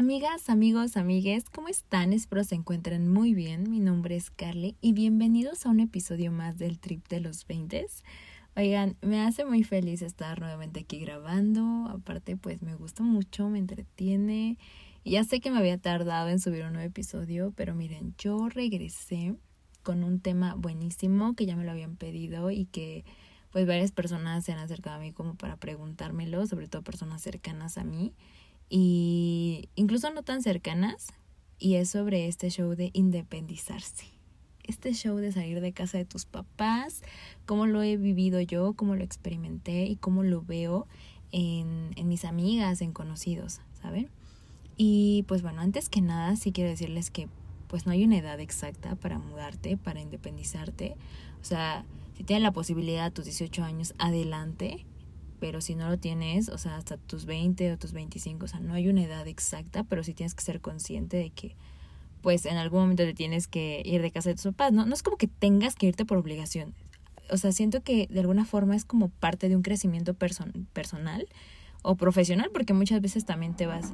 Amigas, amigos, amigues, ¿cómo están? Espero se encuentren muy bien. Mi nombre es Carly y bienvenidos a un episodio más del Trip de los 20. Oigan, me hace muy feliz estar nuevamente aquí grabando. Aparte, pues me gusta mucho, me entretiene. Ya sé que me había tardado en subir un nuevo episodio, pero miren, yo regresé con un tema buenísimo que ya me lo habían pedido y que pues varias personas se han acercado a mí como para preguntármelo, sobre todo personas cercanas a mí y incluso no tan cercanas, y es sobre este show de independizarse. Este show de salir de casa de tus papás, cómo lo he vivido yo, cómo lo experimenté y cómo lo veo en, en mis amigas, en conocidos, ¿saben? Y pues bueno, antes que nada sí quiero decirles que pues no hay una edad exacta para mudarte, para independizarte. O sea, si tienes la posibilidad a tus 18 años, adelante pero si no lo tienes, o sea, hasta tus 20 o tus 25, o sea, no hay una edad exacta, pero sí tienes que ser consciente de que pues en algún momento te tienes que ir de casa de tus papás, ¿no? No es como que tengas que irte por obligación. O sea, siento que de alguna forma es como parte de un crecimiento personal o profesional, porque muchas veces también te vas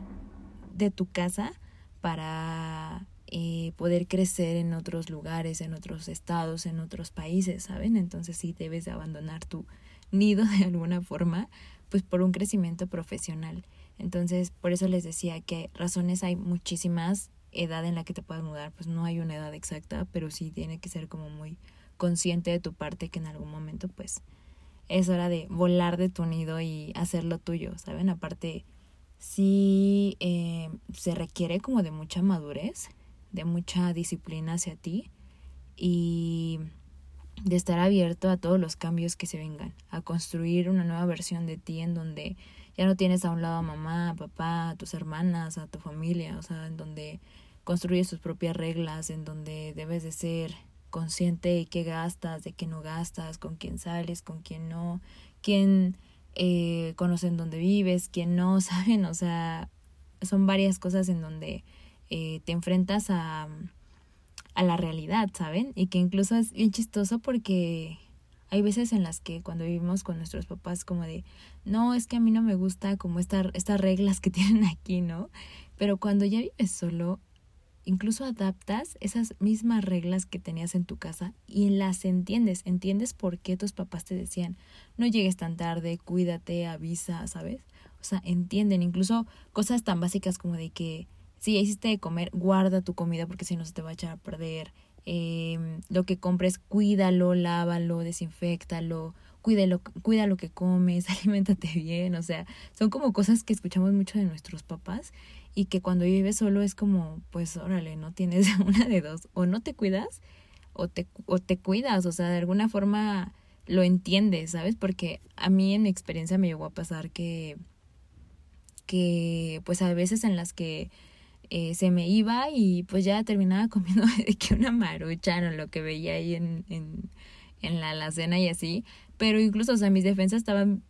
de tu casa para eh, poder crecer en otros lugares, en otros estados, en otros países, ¿saben? Entonces sí debes de abandonar tu, nido de alguna forma, pues por un crecimiento profesional. Entonces, por eso les decía que razones hay muchísimas, edad en la que te puedas mudar, pues no hay una edad exacta, pero sí tiene que ser como muy consciente de tu parte que en algún momento pues es hora de volar de tu nido y hacerlo tuyo, ¿saben? Aparte, sí eh, se requiere como de mucha madurez, de mucha disciplina hacia ti y de estar abierto a todos los cambios que se vengan, a construir una nueva versión de ti en donde ya no tienes a un lado a mamá, a papá, a tus hermanas, a tu familia, o sea, en donde construyes tus propias reglas, en donde debes de ser consciente de qué gastas, de qué no gastas, con quién sales, con quién no, quién eh, conocen dónde vives, quién no, ¿saben? O sea, son varias cosas en donde eh, te enfrentas a a la realidad, ¿saben? Y que incluso es bien chistoso porque hay veces en las que cuando vivimos con nuestros papás como de, no, es que a mí no me gusta como esta, estas reglas que tienen aquí, ¿no? Pero cuando ya vives solo, incluso adaptas esas mismas reglas que tenías en tu casa y las entiendes, entiendes por qué tus papás te decían, no llegues tan tarde, cuídate, avisa, ¿sabes? O sea, entienden incluso cosas tan básicas como de que si ya hiciste de comer, guarda tu comida porque si no se te va a echar a perder. Eh, lo que compres, cuídalo, lávalo, desinfectalo, cuídalo, cuida lo que comes, aliméntate bien. O sea, son como cosas que escuchamos mucho de nuestros papás y que cuando vives solo es como, pues órale, no tienes una de dos. O no te cuidas o te, o te cuidas. O sea, de alguna forma lo entiendes, ¿sabes? Porque a mí en mi experiencia me llegó a pasar que, que pues a veces en las que eh, se me iba y pues ya terminaba comiendo de que una marucha lo que veía ahí en, en, en la alacena y así, pero incluso, o sea, mis defensas estaban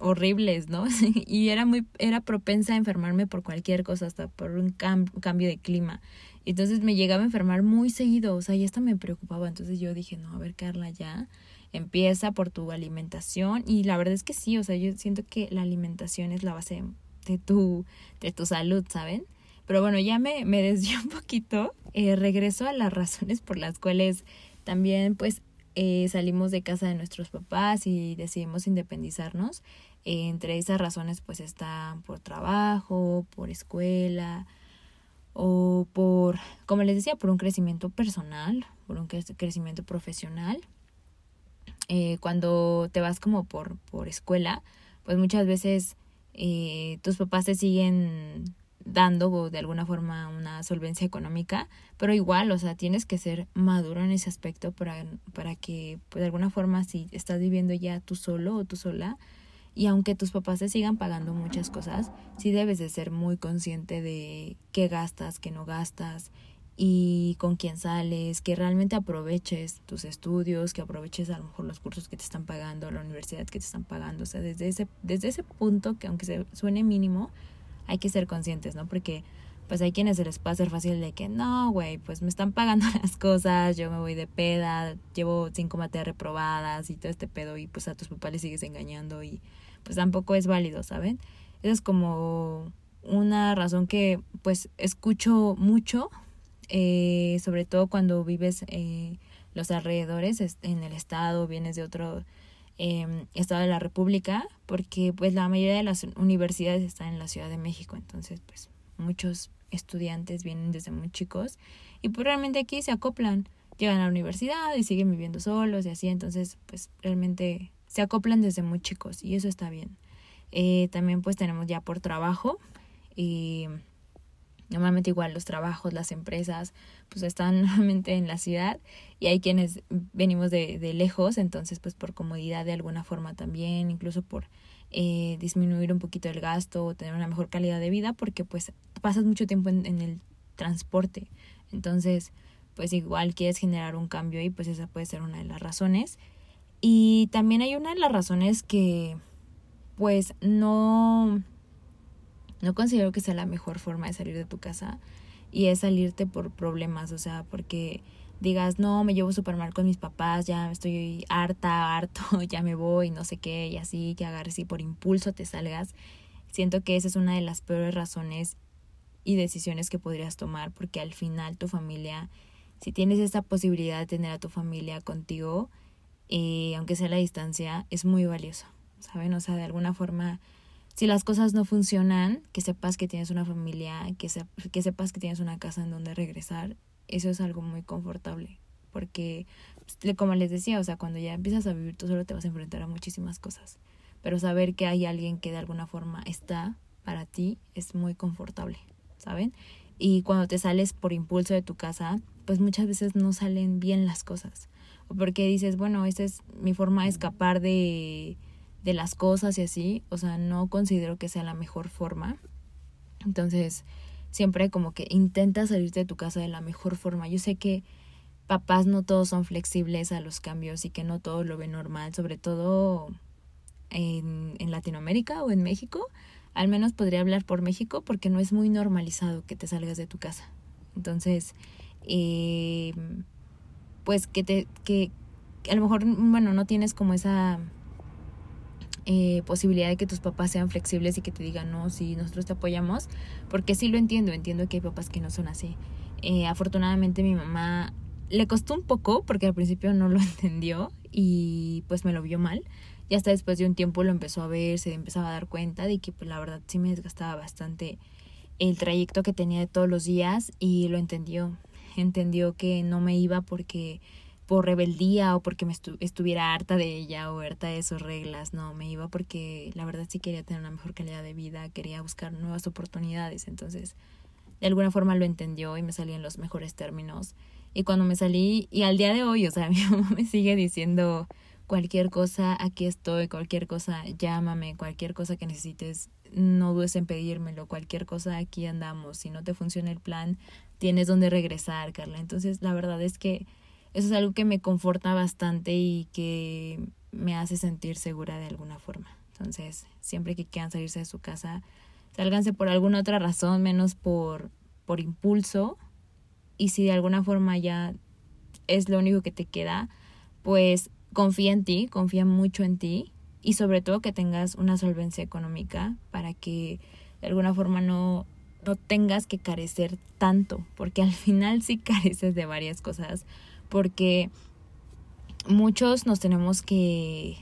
horribles, ¿no? y era muy, era propensa a enfermarme por cualquier cosa, hasta por un cambio de clima. Entonces me llegaba a enfermar muy seguido, o sea, y esto me preocupaba. Entonces yo dije, no, a ver, Carla, ya empieza por tu alimentación. Y la verdad es que sí, o sea, yo siento que la alimentación es la base de tu, de tu salud, ¿saben? Pero bueno, ya me, me un poquito. Eh, regreso a las razones por las cuales también pues eh, salimos de casa de nuestros papás y decidimos independizarnos. Eh, entre esas razones pues están por trabajo, por escuela o por, como les decía, por un crecimiento personal, por un crecimiento profesional. Eh, cuando te vas como por, por escuela, pues muchas veces tus papás te siguen dando de alguna forma una solvencia económica, pero igual, o sea, tienes que ser maduro en ese aspecto para, para que pues, de alguna forma si estás viviendo ya tú solo o tú sola, y aunque tus papás te sigan pagando muchas cosas, sí debes de ser muy consciente de qué gastas, qué no gastas y con quién sales, que realmente aproveches tus estudios, que aproveches a lo mejor los cursos que te están pagando, la universidad que te están pagando, o sea, desde ese, desde ese punto que aunque se suene mínimo, hay que ser conscientes, ¿no? Porque pues hay quienes se les puede hacer fácil de que no, güey, pues me están pagando las cosas, yo me voy de peda, llevo cinco materias reprobadas y todo este pedo y pues a tus papás les sigues engañando y pues tampoco es válido, ¿saben? Eso es como una razón que pues escucho mucho, eh, sobre todo cuando vives eh, los alrededores en el estado, vienes de otro eh, estado de la República, porque pues la mayoría de las universidades están en la Ciudad de México, entonces pues muchos estudiantes vienen desde muy chicos y pues realmente aquí se acoplan, llegan a la universidad y siguen viviendo solos y así, entonces pues realmente se acoplan desde muy chicos y eso está bien. Eh, también pues tenemos ya por trabajo y normalmente igual los trabajos, las empresas pues están normalmente en la ciudad y hay quienes venimos de, de lejos, entonces pues por comodidad de alguna forma también, incluso por eh, disminuir un poquito el gasto o tener una mejor calidad de vida porque pues pasas mucho tiempo en, en el transporte. Entonces, pues igual quieres generar un cambio y pues esa puede ser una de las razones. Y también hay una de las razones que pues no no considero que sea la mejor forma de salir de tu casa y es salirte por problemas, o sea, porque digas, no, me llevo súper mal con mis papás, ya estoy harta, harto, ya me voy, no sé qué, y así, que agarres y por impulso te salgas. Siento que esa es una de las peores razones y decisiones que podrías tomar, porque al final tu familia, si tienes esta posibilidad de tener a tu familia contigo, eh, aunque sea la distancia, es muy valioso, ¿saben? O sea, de alguna forma, si las cosas no funcionan, que sepas que tienes una familia, que, que sepas que tienes una casa en donde regresar eso es algo muy confortable, porque pues, como les decía, o sea, cuando ya empiezas a vivir tú solo te vas a enfrentar a muchísimas cosas, pero saber que hay alguien que de alguna forma está para ti es muy confortable, ¿saben? Y cuando te sales por impulso de tu casa, pues muchas veces no salen bien las cosas, o porque dices, bueno, esa es mi forma de escapar de de las cosas y así, o sea, no considero que sea la mejor forma. Entonces, siempre como que intenta salirte de tu casa de la mejor forma. Yo sé que papás no todos son flexibles a los cambios y que no todos lo ven normal, sobre todo en, en Latinoamérica o en México. Al menos podría hablar por México porque no es muy normalizado que te salgas de tu casa. Entonces, eh, pues que te, que a lo mejor, bueno, no tienes como esa eh, posibilidad de que tus papás sean flexibles y que te digan, no, sí, nosotros te apoyamos, porque sí lo entiendo, entiendo que hay papás que no son así. Eh, afortunadamente mi mamá le costó un poco porque al principio no lo entendió y pues me lo vio mal. Y hasta después de un tiempo lo empezó a ver, se empezaba a dar cuenta de que pues la verdad sí me desgastaba bastante el trayecto que tenía de todos los días y lo entendió. Entendió que no me iba porque por rebeldía o porque me estuviera harta de ella o harta de sus reglas, no, me iba porque la verdad sí quería tener una mejor calidad de vida, quería buscar nuevas oportunidades, entonces de alguna forma lo entendió y me salí en los mejores términos. Y cuando me salí, y al día de hoy, o sea, mi mamá me sigue diciendo cualquier cosa, aquí estoy, cualquier cosa, llámame, cualquier cosa que necesites, no dudes en pedírmelo, cualquier cosa, aquí andamos. Si no te funciona el plan, tienes donde regresar, Carla. Entonces, la verdad es que eso es algo que me conforta bastante y que me hace sentir segura de alguna forma. Entonces, siempre que quieran salirse de su casa, sálganse por alguna otra razón, menos por, por impulso. Y si de alguna forma ya es lo único que te queda, pues confía en ti, confía mucho en ti y sobre todo que tengas una solvencia económica para que de alguna forma no, no tengas que carecer tanto, porque al final sí careces de varias cosas porque muchos nos tenemos que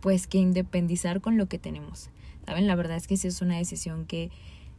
pues que independizar con lo que tenemos. ¿Saben? La verdad es que sí es una decisión que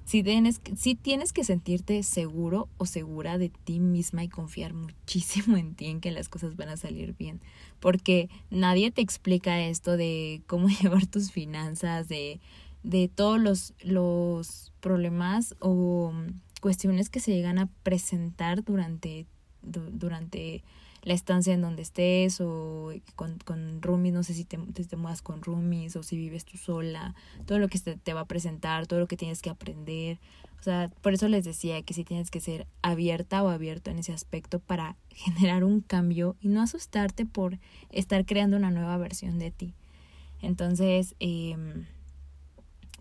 si tienes, si tienes que sentirte seguro o segura de ti misma y confiar muchísimo en ti, en que las cosas van a salir bien. Porque nadie te explica esto de cómo llevar tus finanzas, de, de todos los, los problemas o cuestiones que se llegan a presentar durante durante la estancia en donde estés o con, con roomies, no sé si te, te mudas con roomies o si vives tú sola, todo lo que te, te va a presentar, todo lo que tienes que aprender. O sea, por eso les decía que si tienes que ser abierta o abierto en ese aspecto para generar un cambio y no asustarte por estar creando una nueva versión de ti. Entonces, eh,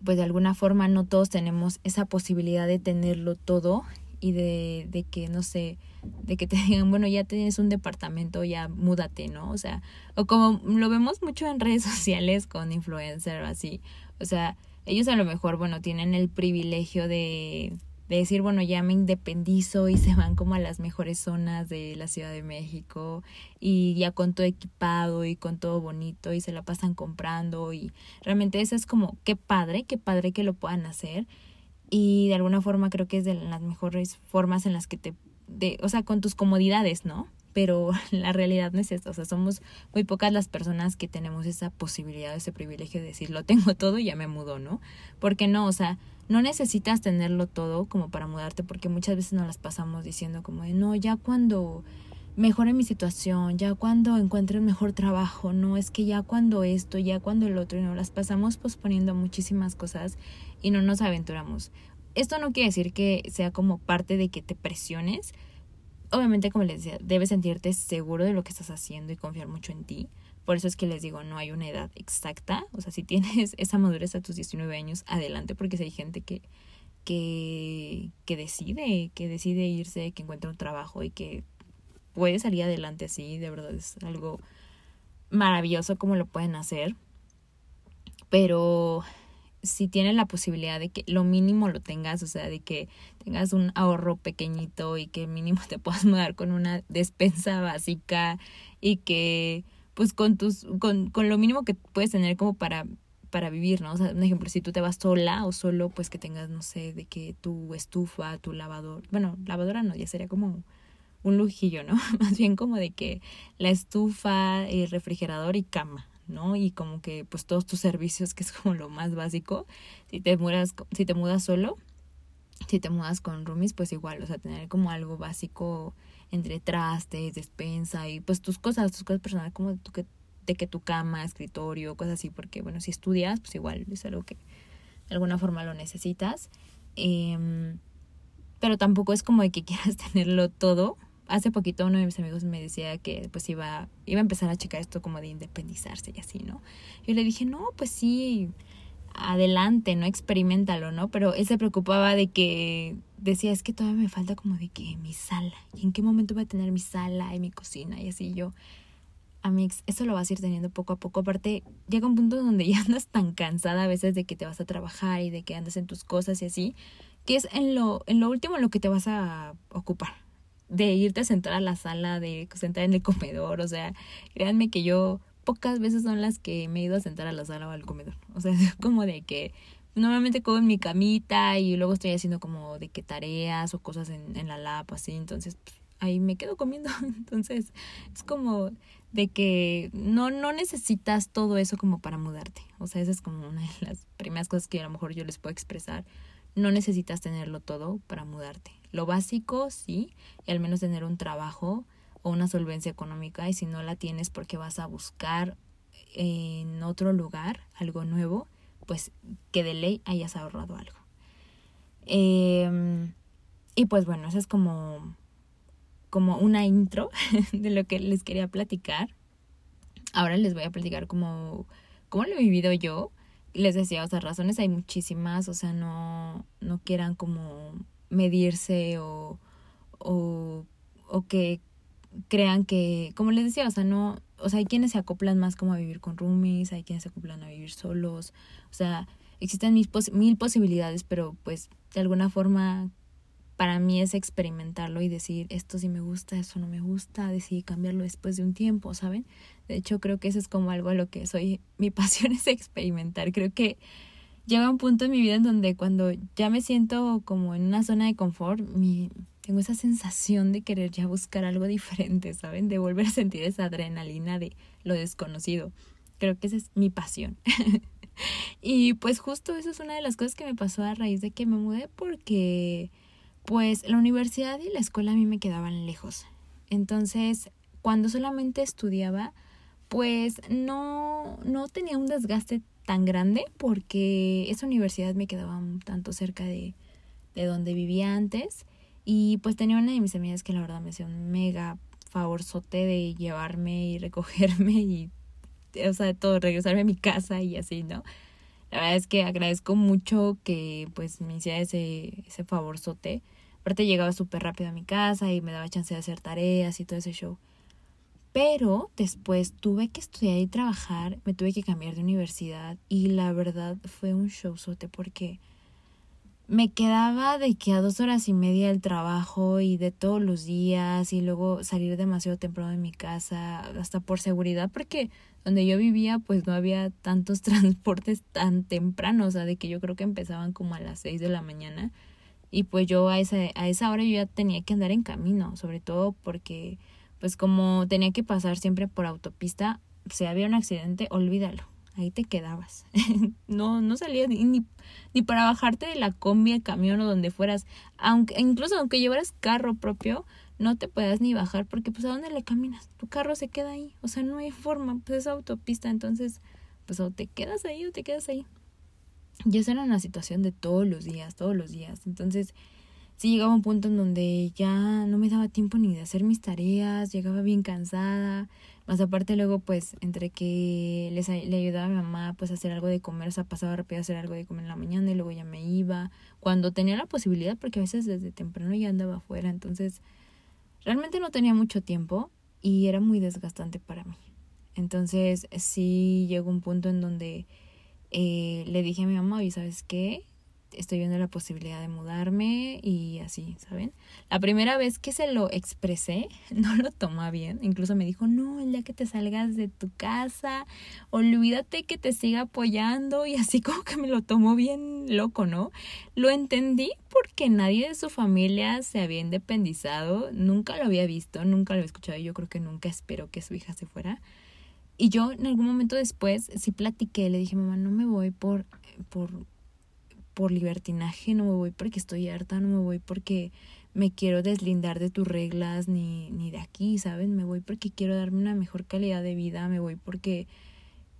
pues de alguna forma no todos tenemos esa posibilidad de tenerlo todo y de, de que, no sé, de que te digan, bueno, ya tienes un departamento, ya múdate, ¿no? O sea, o como lo vemos mucho en redes sociales con influencer o así, o sea, ellos a lo mejor, bueno, tienen el privilegio de, de decir, bueno, ya me independizo y se van como a las mejores zonas de la Ciudad de México y ya con todo equipado y con todo bonito y se la pasan comprando y realmente eso es como, qué padre, qué padre que lo puedan hacer y de alguna forma creo que es de las mejores formas en las que te, de, o sea, con tus comodidades, ¿no? pero la realidad no es esto, o sea, somos muy pocas las personas que tenemos esa posibilidad, ese privilegio de decir, lo tengo todo y ya me mudo, ¿no? Porque no, o sea, no necesitas tenerlo todo como para mudarte, porque muchas veces nos las pasamos diciendo como de, no, ya cuando mejore mi situación, ya cuando encuentre un mejor trabajo, no, es que ya cuando esto, ya cuando el otro, y nos las pasamos posponiendo muchísimas cosas y no nos aventuramos. Esto no quiere decir que sea como parte de que te presiones, obviamente, como les decía, debes sentirte seguro de lo que estás haciendo y confiar mucho en ti. Por eso es que les digo, no hay una edad exacta. O sea, si tienes esa madurez a tus 19 años, adelante, porque si hay gente que, que, que decide, que decide irse, que encuentra un trabajo y que puede salir adelante así, de verdad es algo maravilloso como lo pueden hacer. Pero si tienes la posibilidad de que lo mínimo lo tengas, o sea, de que tengas un ahorro pequeñito y que mínimo te puedas mudar con una despensa básica y que pues con tus con, con lo mínimo que puedes tener como para para vivir, ¿no? O sea, un ejemplo, si tú te vas sola o solo, pues que tengas, no sé, de que tu estufa, tu lavador, bueno, lavadora no, ya sería como un lujillo, ¿no? Más bien como de que la estufa, el refrigerador y cama, ¿no? Y como que pues todos tus servicios, que es como lo más básico. Si te mudas, si te mudas solo, si te mudas con roomies, pues igual, o sea, tener como algo básico entre trastes, despensa y pues tus cosas, tus cosas personales como de, tu, de que tu cama, escritorio, cosas así, porque bueno, si estudias, pues igual es algo que de alguna forma lo necesitas. Eh, pero tampoco es como de que quieras tenerlo todo, hace poquito uno de mis amigos me decía que pues iba, iba a empezar a checar esto como de independizarse y así, ¿no? Yo le dije, no, pues sí, adelante, ¿no? Experimentalo, ¿no? Pero él se preocupaba de que decía, es que todavía me falta como de que mi sala, ¿y en qué momento voy a tener mi sala y mi cocina? Y así yo, Amix, eso lo vas a ir teniendo poco a poco. Aparte, llega un punto donde ya andas tan cansada a veces de que te vas a trabajar y de que andas en tus cosas y así, que es en lo, en lo último en lo que te vas a ocupar de irte a sentar a la sala, de sentar en el comedor, o sea, créanme que yo pocas veces son las que me he ido a sentar a la sala o al comedor, o sea, es como de que normalmente como en mi camita y luego estoy haciendo como de que tareas o cosas en, en la lap, así, entonces pues, ahí me quedo comiendo, entonces es como de que no, no necesitas todo eso como para mudarte, o sea, esa es como una de las primeras cosas que a lo mejor yo les puedo expresar, no necesitas tenerlo todo para mudarte, lo básico, sí, y al menos tener un trabajo o una solvencia económica y si no la tienes porque vas a buscar en otro lugar algo nuevo, pues que de ley hayas ahorrado algo. Em, y pues bueno, eso es como, como una intro de lo que les quería platicar. Ahora les voy a platicar como cómo lo he vivido yo. Les decía, o sea, razones hay muchísimas, o sea, no, no quieran como medirse o, o, o que crean que, como les decía, o sea, no, o sea, hay quienes se acoplan más como a vivir con roomies, hay quienes se acoplan a vivir solos, o sea, existen mil, mil posibilidades, pero pues de alguna forma para mí es experimentarlo y decir esto sí me gusta, esto no me gusta, decidir cambiarlo después de un tiempo, ¿saben? De hecho, creo que eso es como algo a lo que soy, mi pasión es experimentar, creo que llega un punto en mi vida en donde cuando ya me siento como en una zona de confort, mi, tengo esa sensación de querer ya buscar algo diferente, ¿saben? De volver a sentir esa adrenalina de lo desconocido. Creo que esa es mi pasión. y pues justo eso es una de las cosas que me pasó a raíz de que me mudé porque pues la universidad y la escuela a mí me quedaban lejos. Entonces, cuando solamente estudiaba, pues no, no tenía un desgaste tan grande porque esa universidad me quedaba tanto cerca de, de donde vivía antes y pues tenía una de mis amigas que la verdad me hacía un mega favorzote de llevarme y recogerme y o sea, todo, regresarme a mi casa y así, ¿no? La verdad es que agradezco mucho que pues me hiciera ese, ese favorzote. Aparte llegaba súper rápido a mi casa y me daba chance de hacer tareas y todo ese show. Pero después tuve que estudiar y trabajar, me tuve que cambiar de universidad y la verdad fue un showzote porque me quedaba de que a dos horas y media del trabajo y de todos los días y luego salir demasiado temprano de mi casa, hasta por seguridad, porque donde yo vivía pues no había tantos transportes tan temprano, o sea, de que yo creo que empezaban como a las seis de la mañana y pues yo a esa, a esa hora yo ya tenía que andar en camino, sobre todo porque pues como tenía que pasar siempre por autopista, si había un accidente, olvídalo ahí te quedabas. no, no salías ni, ni, para bajarte de la combi, el camión o donde fueras. Aunque, incluso aunque llevaras carro propio, no te puedas ni bajar porque pues a dónde le caminas. Tu carro se queda ahí. O sea, no hay forma, pues es autopista. Entonces, pues o te quedas ahí o te quedas ahí. Y esa era una situación de todos los días, todos los días. Entonces, sí llegaba un punto en donde ya no me daba tiempo ni de hacer mis tareas, llegaba bien cansada, más aparte luego pues entre que les, le ayudaba a mi mamá pues a hacer algo de comer, o sea, pasaba rápido a hacer algo de comer en la mañana y luego ya me iba, cuando tenía la posibilidad, porque a veces desde temprano ya andaba afuera, entonces realmente no tenía mucho tiempo y era muy desgastante para mí. Entonces sí llegó un punto en donde eh, le dije a mi mamá, y sabes qué, estoy viendo la posibilidad de mudarme y así, ¿saben? La primera vez que se lo expresé, no lo tomó bien. Incluso me dijo, no, el día que te salgas de tu casa, olvídate que te siga apoyando y así como que me lo tomó bien loco, ¿no? Lo entendí porque nadie de su familia se había independizado, nunca lo había visto, nunca lo había escuchado y yo creo que nunca esperó que su hija se fuera. Y yo en algún momento después sí platiqué, le dije, mamá, no me voy por, por por libertinaje, no me voy porque estoy harta, no me voy porque me quiero deslindar de tus reglas ni, ni de aquí, ¿saben? Me voy porque quiero darme una mejor calidad de vida, me voy porque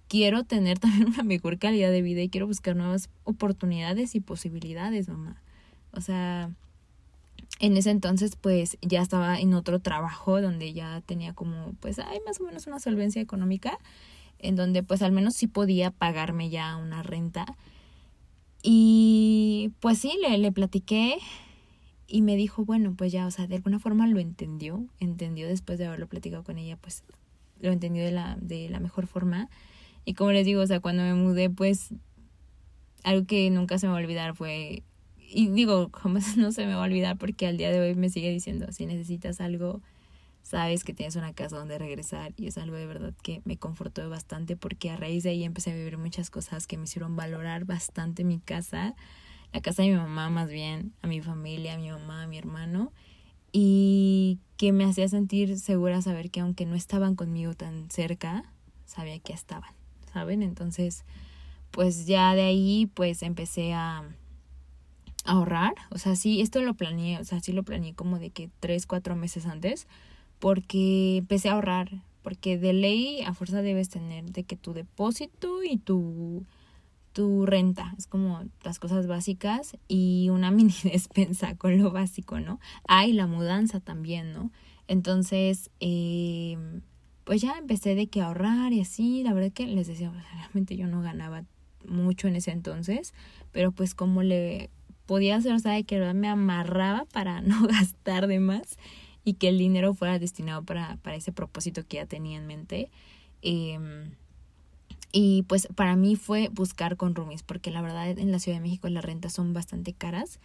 quiero tener también una mejor calidad de vida y quiero buscar nuevas oportunidades y posibilidades, mamá. O sea, en ese entonces pues ya estaba en otro trabajo donde ya tenía como pues hay más o menos una solvencia económica en donde pues al menos sí podía pagarme ya una renta y pues sí, le, le platiqué y me dijo, bueno, pues ya, o sea, de alguna forma lo entendió, entendió después de haberlo platicado con ella, pues lo entendió de la, de la mejor forma. Y como les digo, o sea, cuando me mudé, pues algo que nunca se me va a olvidar fue, y digo, jamás no se me va a olvidar porque al día de hoy me sigue diciendo, si necesitas algo, sabes que tienes una casa donde regresar y es algo de verdad que me confortó bastante porque a raíz de ahí empecé a vivir muchas cosas que me hicieron valorar bastante mi casa, la casa de mi mamá más bien, a mi familia, a mi mamá, a mi hermano y que me hacía sentir segura saber que aunque no estaban conmigo tan cerca, sabía que estaban, ¿saben? Entonces, pues ya de ahí pues empecé a ahorrar, o sea, sí, esto lo planeé, o sea, sí lo planeé como de que tres, cuatro meses antes, porque empecé a ahorrar, porque de ley a fuerza debes tener de que tu depósito y tu, tu renta, es como las cosas básicas y una mini despensa con lo básico, ¿no? Ah, y la mudanza también, ¿no? Entonces, eh, pues ya empecé de que ahorrar y así, la verdad que les decía, realmente yo no ganaba mucho en ese entonces, pero pues como le podía hacer, o sea, que me amarraba para no gastar de más y que el dinero fuera destinado para, para ese propósito que ya tenía en mente. Em, y pues para mí fue buscar con roomies, porque la verdad en la Ciudad de México las rentas son bastante caras.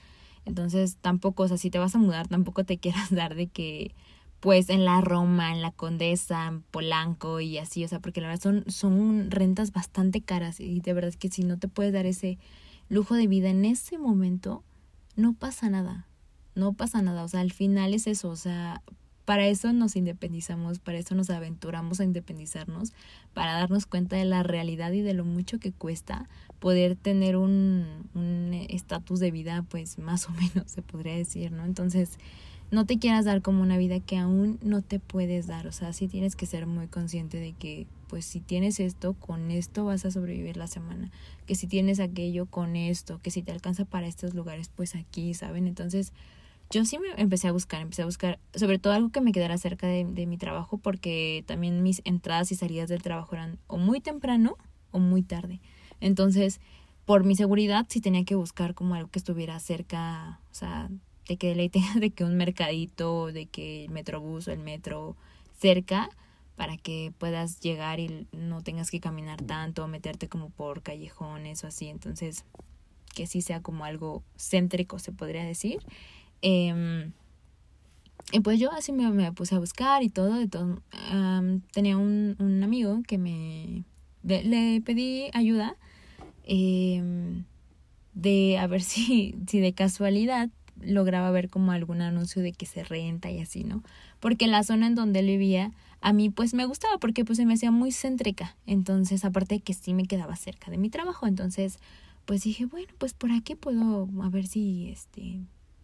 Entonces tampoco, o sea, si te vas a mudar, tampoco te quieras dar de que pues en la Roma, en la Condesa, en Polanco y así, o sea, porque la verdad son, son rentas bastante caras y de verdad que si no te puedes dar ese lujo de vida en ese momento, no pasa nada no pasa nada, o sea, al final es eso, o sea, para eso nos independizamos, para eso nos aventuramos a independizarnos, para darnos cuenta de la realidad y de lo mucho que cuesta poder tener un estatus de vida, pues más o menos se podría decir, ¿no? Entonces, no te quieras dar como una vida que aún no te puedes dar, o sea, sí tienes que ser muy consciente de que, pues si tienes esto, con esto vas a sobrevivir la semana, que si tienes aquello, con esto, que si te alcanza para estos lugares, pues aquí, ¿saben? Entonces, yo sí me empecé a buscar, empecé a buscar sobre todo algo que me quedara cerca de, de, mi trabajo porque también mis entradas y salidas del trabajo eran o muy temprano o muy tarde. Entonces, por mi seguridad sí tenía que buscar como algo que estuviera cerca, o sea, de que de ley tenga de que un mercadito, de que el metrobús o el metro cerca para que puedas llegar y no tengas que caminar tanto, meterte como por callejones o así. Entonces, que sí sea como algo céntrico, se podría decir. Em, y pues yo así me, puse a buscar y todo. todo tenía un, un, amigo que me... le pedí ayuda em, de a ver si, si de casualidad lograba ver como algún anuncio de que se renta y así, ¿no? Porque la zona en donde él vivía a mí pues me gustaba porque pues se me hacía muy céntrica. Entonces, aparte de que sí me quedaba cerca de mi trabajo, entonces pues dije, bueno, pues por aquí puedo a ver si este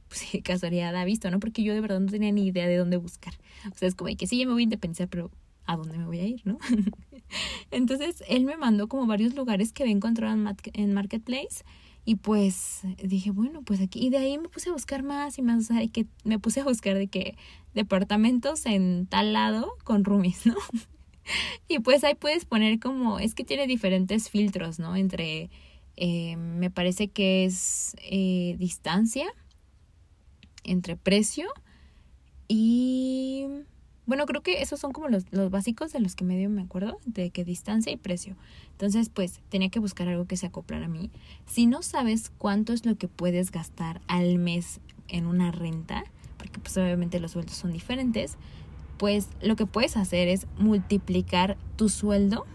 pues casualidad ha visto, ¿no? Porque yo de verdad no tenía ni idea de dónde buscar. O sea, es como que sí, ya me voy a independizar, pero ¿a dónde me voy a ir, no? Entonces, él me mandó como varios lugares que había encontrado en Marketplace y pues dije, bueno, pues aquí. Y de ahí me puse a buscar más y más. O sea, que me puse a buscar de que departamentos en tal lado con roomies, ¿no? y pues ahí puedes poner como. Es que tiene diferentes filtros, ¿no? Entre. Eh, me parece que es eh, distancia. Entre precio. Y bueno, creo que esos son como los, los básicos de los que medio me acuerdo, de que distancia y precio. Entonces, pues tenía que buscar algo que se acoplara a mí. Si no sabes cuánto es lo que puedes gastar al mes en una renta, porque pues obviamente los sueldos son diferentes, pues lo que puedes hacer es multiplicar tu sueldo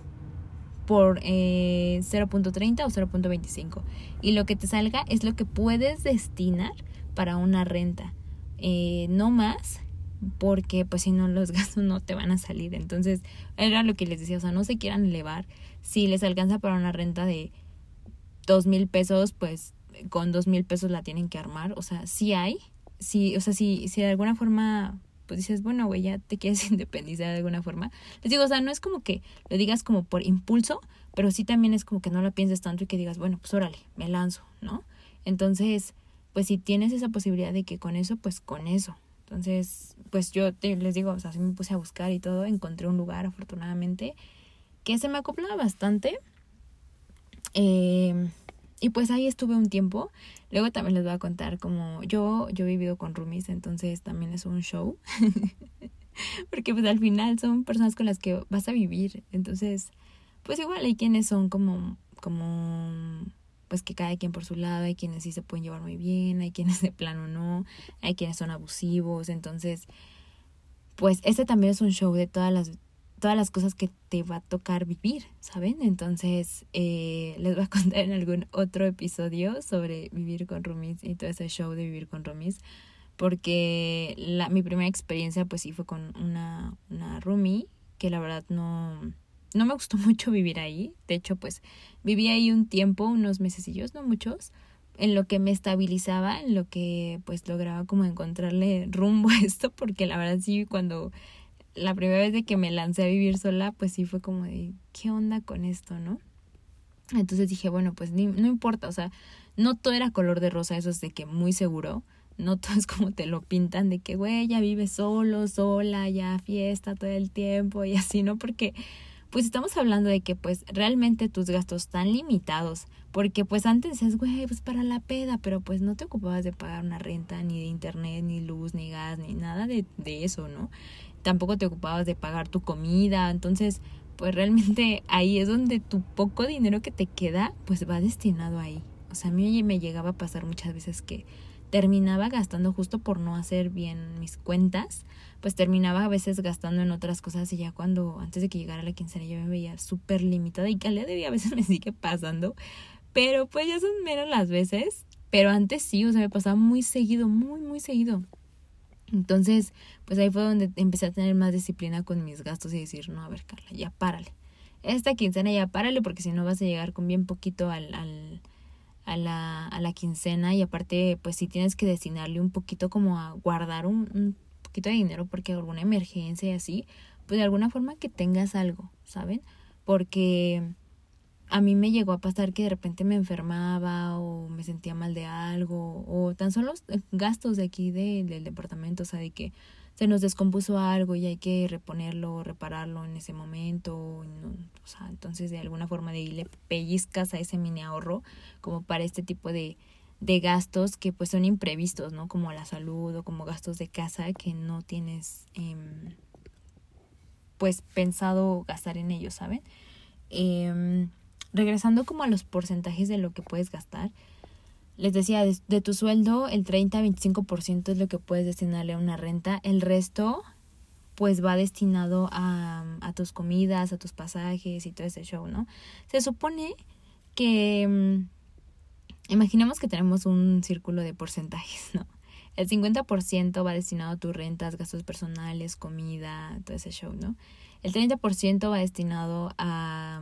por eh, 0.30 o 0.25 y lo que te salga es lo que puedes destinar para una renta. Eh, no más porque pues si no los gastos no te van a salir. Entonces era lo que les decía, o sea, no se quieran elevar. Si les alcanza para una renta de dos mil pesos, pues con dos mil pesos la tienen que armar. O sea, sí hay, sí, o sea, si, si de alguna forma pues dices, bueno, güey, ya te quieres independizar de alguna forma. Les digo, o sea, no es como que lo digas como por impulso, pero sí también es como que no lo pienses tanto y que digas, bueno, pues órale, me lanzo, ¿no? Entonces, pues si tienes esa posibilidad de que con eso, pues con eso. Entonces, pues yo les digo, o sea, me puse a buscar y todo, encontré un lugar afortunadamente que se me acoplaba bastante. Eh, y pues ahí estuve un tiempo. Luego también les voy a contar como yo, yo he vivido con roomies, entonces también es un show. Porque pues al final son personas con las que vas a vivir. Entonces, pues igual hay quienes son como, como pues que cada quien por su lado, hay quienes sí se pueden llevar muy bien, hay quienes de plano no, hay quienes son abusivos, entonces, pues este también es un show de todas las todas las cosas que te va a tocar vivir, ¿saben? Entonces, eh, les voy a contar en algún otro episodio sobre vivir con roomies y todo ese show de vivir con roomies, porque la, mi primera experiencia pues sí fue con una, una roomie que la verdad no, no me gustó mucho vivir ahí. De hecho, pues viví ahí un tiempo, unos mesecillos, no muchos, en lo que me estabilizaba, en lo que pues lograba como encontrarle rumbo a esto, porque la verdad sí, cuando la primera vez de que me lancé a vivir sola, pues sí fue como de, ¿qué onda con esto, no? Entonces dije, bueno, pues ni, no importa, o sea, no todo era color de rosa, eso es de que muy seguro, no todo es como te lo pintan, de que, güey, ya vive solo, sola, ya fiesta todo el tiempo y así, ¿no? Porque pues estamos hablando de que pues realmente tus gastos están limitados, porque pues antes decías, güey, pues para la peda, pero pues no te ocupabas de pagar una renta, ni de internet, ni luz, ni gas, ni nada de, de eso, ¿no? Tampoco te ocupabas de pagar tu comida, entonces pues realmente ahí es donde tu poco dinero que te queda pues va destinado ahí. O sea, a mí me llegaba a pasar muchas veces que terminaba gastando justo por no hacer bien mis cuentas, pues terminaba a veces gastando en otras cosas y ya cuando antes de que llegara la quincena yo me veía súper limitada y que al día de hoy a veces me sigue pasando, pero pues ya son menos las veces, pero antes sí, o sea, me pasaba muy seguido, muy, muy seguido. Entonces, pues ahí fue donde empecé a tener más disciplina con mis gastos y decir, no, a ver, Carla, ya párale. Esta quincena ya párale porque si no vas a llegar con bien poquito al, al a la, a la quincena y aparte pues si tienes que destinarle un poquito como a guardar un, un poquito de dinero porque alguna emergencia y así, pues de alguna forma que tengas algo, ¿saben? Porque a mí me llegó a pasar que de repente me enfermaba o me sentía mal de algo o tan solo gastos de aquí de, del departamento, o sea, de que se nos descompuso algo y hay que reponerlo, repararlo en ese momento, o sea, entonces de alguna forma de le pellizcas a ese mini ahorro como para este tipo de, de gastos que pues son imprevistos, ¿no? Como la salud o como gastos de casa que no tienes, eh, pues pensado gastar en ellos, ¿saben? Em, regresando como a los porcentajes de lo que puedes gastar, les decía, de, tu sueldo el 30-25% es lo que puedes destinarle a una renta, el resto pues va destinado a, a tus comidas, a tus pasajes y todo ese show, ¿no? Se supone que, mm, imaginemos que tenemos un círculo de porcentajes, ¿no? El 50% va destinado a tus rentas, gastos personales, comida, todo ese show, ¿no? El 30% va destinado a,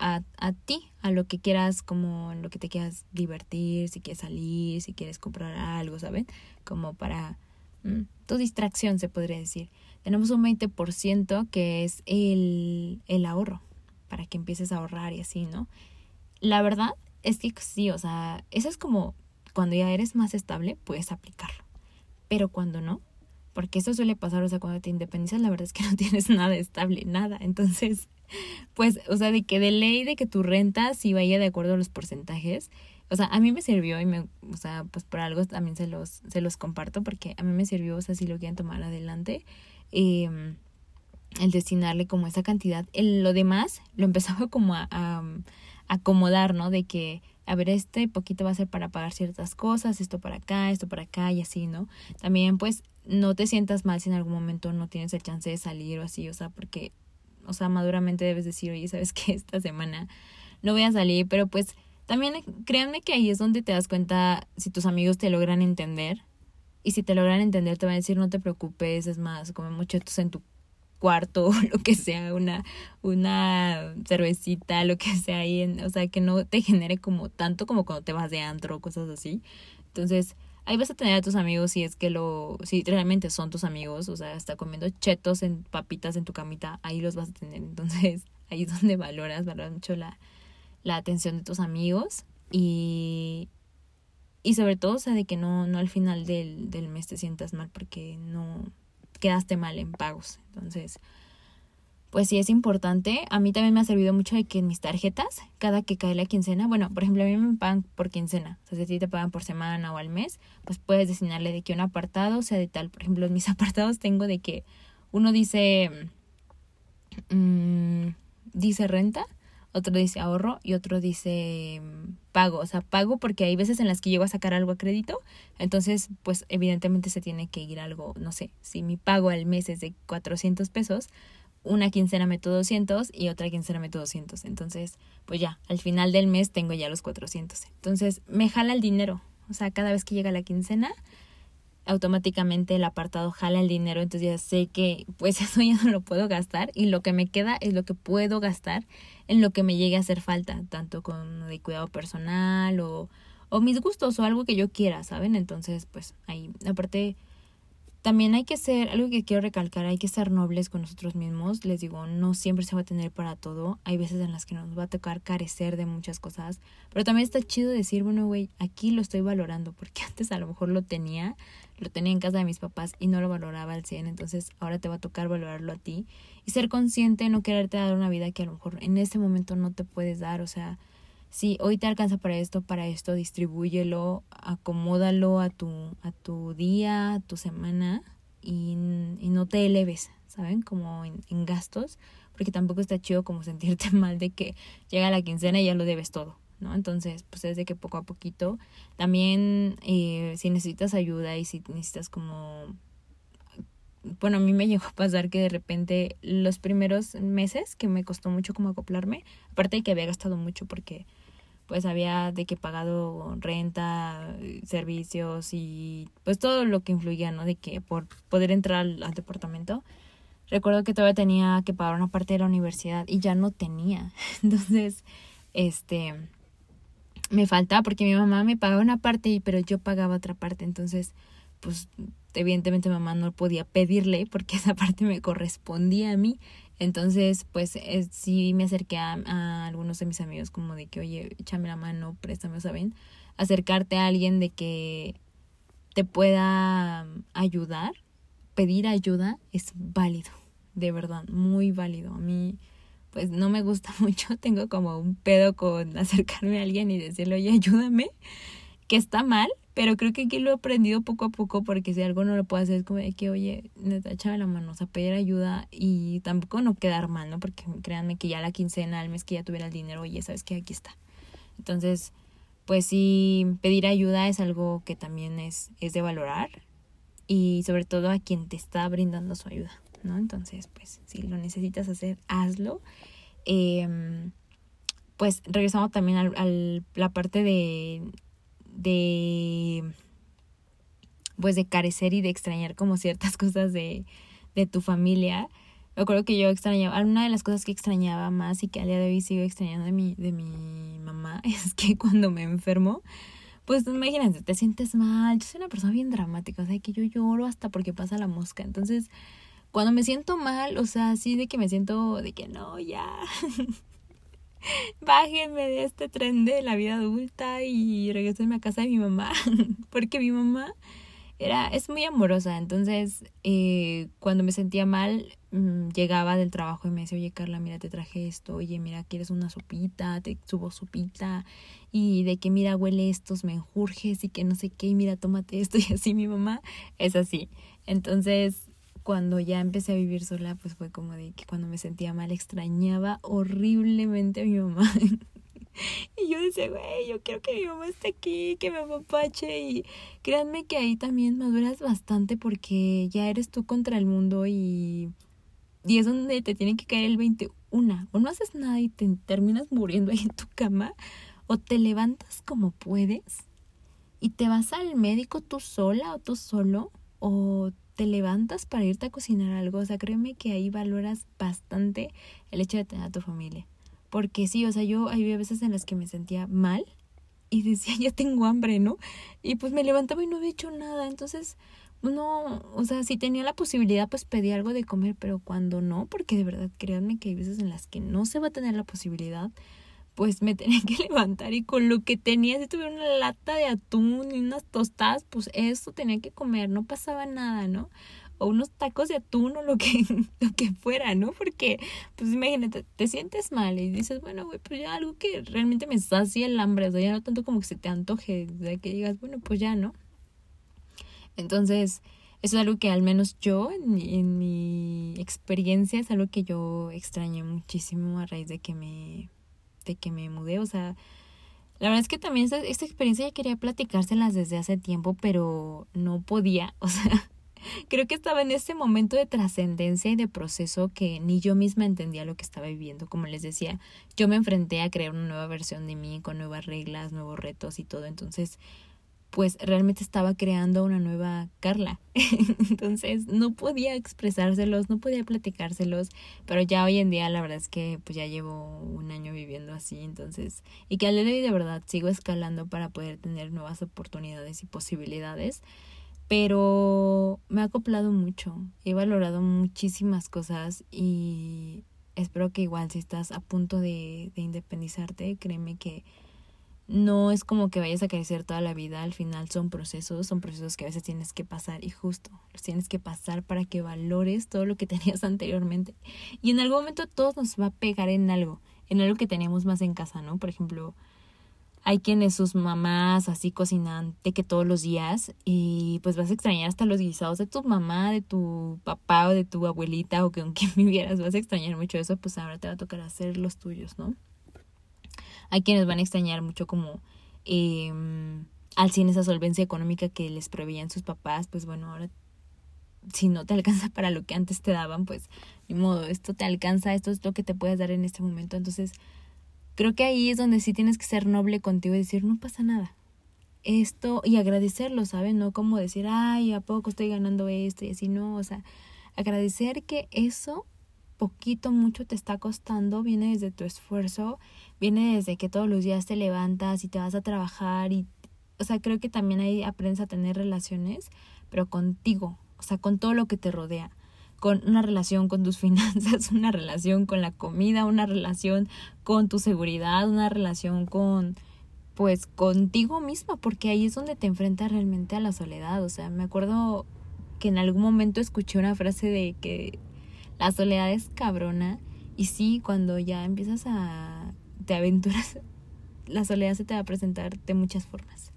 a, a ti, a lo que quieras, como lo que te quieras divertir, si quieres salir, si quieres comprar algo, ¿saben? Como para mm, tu distracción, se podría decir. Tenemos un 20% que es el, el ahorro, para que empieces a ahorrar y así, ¿no? La verdad es que sí, o sea, eso es como cuando ya eres más estable, puedes aplicarlo. Pero cuando no, porque eso suele pasar, o sea, cuando te independizas, la verdad es que no tienes nada estable, nada. Entonces, pues, o sea, de que de ley de que tu renta sí vaya de acuerdo a los porcentajes. O sea, a mí me sirvió y me, o sea, pues por algo también se los, se los comparto porque a mí me sirvió, o sea, si lo quieren tomar adelante, eh, el destinarle como esa cantidad. El, lo demás lo empezaba como a, a, acomodar, ¿no? De que, a ver, este poquito va a ser para pagar ciertas cosas, esto para acá, esto para acá y así, ¿no? También, pues, no te sientas mal si en algún momento no tienes el chance de salir o así, o sea, porque o sea, maduramente debes decir, oye, ¿sabes qué? Esta semana no voy a salir, pero pues también créanme que ahí es donde te das cuenta si tus amigos te logran entender. Y si te logran entender, te van a decir, no te preocupes, es más, come muchachos en tu cuarto o lo que sea, una, una cervecita, lo que sea ahí, en, o sea, que no te genere como tanto como cuando te vas de antro, cosas así. Entonces, ahí vas a tener a tus amigos si es que lo, si realmente son tus amigos, o sea, está comiendo chetos en papitas en tu camita, ahí los vas a tener. Entonces, ahí es donde valoras, valoras mucho la, la atención de tus amigos y, y sobre todo, o sea, de que no, no al final del, del mes te sientas mal porque no quedaste mal en pagos. Entonces, pues sí es importante. A mí también me ha servido mucho de que en mis tarjetas, cada que cae la quincena, bueno, por ejemplo, a mí me pagan por quincena. O sea, si a ti te pagan por semana o al mes, pues puedes designarle de que un apartado sea de tal. Por ejemplo, en mis apartados tengo de que uno dice, mmm, dice renta, otro dice ahorro y otro dice mm, pago. O sea, pago porque hay veces en las que llego a sacar algo a crédito. Entonces, pues evidentemente se tiene que ir algo, no sé, si mi pago al mes es de 400 pesos una quincena meto 200 y otra quincena meto 200. Entonces, pues ya, al final del mes tengo ya los 400. Entonces, me jala el dinero. O sea, cada vez que llega la quincena, automáticamente el apartado jala el dinero. Entonces ya sé que pues eso ya no lo puedo gastar y lo que me queda es lo que puedo gastar en lo que me llegue a hacer falta, tanto con de cuidado personal o, o mis gustos o algo que yo quiera, ¿saben? Entonces, pues ahí, aparte también hay que ser, algo que quiero recalcar, hay que ser nobles con nosotros mismos. Les digo, no siempre se va a tener para todo. Hay veces en las que nos va a tocar carecer de muchas cosas. Pero también está chido decir, bueno, güey, aquí lo estoy valorando. Porque antes a lo mejor lo tenía, lo tenía en casa de mis papás y no lo valoraba al 100. Entonces ahora te va a tocar valorarlo a ti. Y ser consciente, no quererte dar una vida que a lo mejor en este momento no te puedes dar. O sea, si hoy te alcanza para esto, para esto, distribúyelo, acomódalo a tu, a tu día, a tu semana y, y no te eleves, ¿saben? Como en, en, gastos, porque tampoco está chido como sentirte mal de que llega la quincena y ya lo debes todo, ¿no? Entonces, pues es de que poco a poquito, también eh, si necesitas ayuda y si necesitas como bueno, a mí me llegó a pasar que de repente los primeros meses que me costó mucho como acoplarme, aparte de que había gastado mucho porque pues había de que pagado renta, servicios y pues todo lo que influía, ¿no? De que por poder entrar al, departamento. Recuerdo que todavía tenía que pagar una parte de la universidad y ya no tenía. Entonces, este, me faltaba porque mi mamá me pagaba una parte, pero yo pagaba otra parte. Entonces, pues evidentemente mamá no podía pedirle porque esa parte me correspondía a mí. Entonces, pues eh, sí me acerqué a, algunos de mis amigos como de que, oye, échame la mano, préstame, ¿saben? Acercarte a alguien de que te pueda ayudar, pedir ayuda es válido, de verdad, muy válido. A mí, pues no me gusta mucho, tengo como un pedo con acercarme a alguien y decirle, oye, ayúdame que está mal, pero creo que aquí lo he aprendido poco a poco porque si algo no lo puedo hacer es como de que, oye, neta, échame la mano, o sea, pedir ayuda y tampoco no quedar mal, ¿no? Porque créanme que ya la quincena, al mes que ya tuviera el dinero, oye, sabes que aquí está. Entonces, pues sí, pedir ayuda es algo que también es, es de valorar y sobre todo a quien te está brindando su ayuda, ¿no? Entonces, pues si lo necesitas hacer, hazlo. Eh, pues regresamos también a la parte de, de, pues de carecer y de extrañar como ciertas cosas de, de tu familia. Me acuerdo que yo extrañaba, una de las cosas que extrañaba más y que al día de hoy sigo extrañando de mi, de mi mamá es que cuando me enfermo, pues imagínate, te sientes mal. Yo soy una persona bien dramática, o sea, que yo lloro hasta porque pasa la mosca. Entonces, cuando me siento mal, o sea, así de que me siento de que no, ya, bájenme de este tren de la vida adulta y regresenme a casa de mi mamá, porque mi mamá era, es muy amorosa, entonces eh, cuando me sentía mal mm, llegaba del trabajo y me decía, oye Carla, mira, te traje esto, oye, mira, ¿quieres una sopita? Te subo sopita y de que mira, huele estos menjurjes y que no sé qué, y mira, tómate esto y así mi mamá es así. Entonces cuando ya empecé a vivir sola, pues fue como de que cuando me sentía mal extrañaba horriblemente a mi mamá. y yo decía, güey, yo quiero que mi mamá esté aquí, que me apapache. Y créanme que ahí también maduras bastante porque ya eres tú contra el mundo y, y es donde te tiene que caer el 21. O no haces nada y te terminas muriendo ahí en tu cama, o te levantas como puedes y te vas al médico tú sola o tú solo, o te levantas para irte a cocinar algo, o sea, créeme que ahí valoras bastante el hecho de tener a tu familia. Porque sí, o sea, yo había veces en las que me sentía mal y decía, ya tengo hambre, ¿no? Y pues me levantaba y no había hecho nada, entonces no, o sea, si tenía la posibilidad, pues pedí algo de comer, pero cuando no, porque de verdad, créanme que hay veces en las que no se va a tener la posibilidad, pues me tenía que levantar y con lo que tenía, si tuviera una lata de atún y unas tostadas, pues eso tenía que comer, no pasaba nada, ¿no? O unos tacos de atún o lo que, lo que fuera, ¿no? Porque, pues imagínate, te sientes mal y dices, bueno, güey, pues ya algo que realmente me sacia el hambre, o sea, ya no tanto como que se te antoje, de que digas, bueno, pues ya, ¿no? Entonces, eso es algo que al menos yo, en mi experiencia, es algo que yo extrañé muchísimo a raíz de que me que me mudé, o sea, la verdad es que también esta, esta experiencia ya quería platicárselas desde hace tiempo, pero no podía, o sea, creo que estaba en ese momento de trascendencia y de proceso que ni yo misma entendía lo que estaba viviendo. Como les decía, yo me enfrenté a crear una nueva versión de mí con nuevas reglas, nuevos retos y todo. Entonces, pues realmente estaba creando una nueva Carla. Entonces no podía expresárselos, no podía platicárselos, pero ya hoy en día la verdad es que pues ya llevo un año viviendo así, entonces, y que al día de hoy de verdad sigo escalando para poder tener nuevas oportunidades y posibilidades, pero me ha acoplado mucho, he valorado muchísimas cosas y espero que igual si estás a punto de, de independizarte, créeme que no es como que vayas a crecer toda la vida, al final son procesos, son procesos que a veces tienes que pasar y justo los tienes que pasar para que valores todo lo que tenías anteriormente. Y en algún momento todo nos va a pegar en algo, en algo que teníamos más en casa, ¿no? Por ejemplo, hay quienes sus mamás así cocinan de que todos los días y pues vas a extrañar hasta los guisados de tu mamá, de tu papá o de tu abuelita o que aunque vivieras vas a extrañar mucho eso, pues ahora te va a tocar hacer los tuyos, ¿no? Hay quienes van a extrañar mucho como eh, al cine esa solvencia económica que les proveían sus papás, pues bueno, ahora si no te alcanza para lo que antes te daban, pues ni modo, esto te alcanza, esto es lo que te puedes dar en este momento. Entonces, creo que ahí es donde sí tienes que ser noble contigo y decir, no pasa nada. Esto, y agradecerlo, ¿sabes? No como decir, ay, ¿a poco estoy ganando esto? Y así, no, o sea, agradecer que eso poquito, mucho te está costando, viene desde tu esfuerzo, viene desde que todos los días te levantas y te vas a trabajar y, o sea, creo que también ahí aprendes a tener relaciones, pero contigo, o sea, con todo lo que te rodea, con una relación con tus finanzas, una relación con la comida, una relación con tu seguridad, una relación con pues contigo misma, porque ahí es donde te enfrentas realmente a la soledad, o sea, me acuerdo que en algún momento escuché una frase de que la soledad es cabrona y sí, cuando ya empiezas a te aventuras, la soledad se te va a presentar de muchas formas.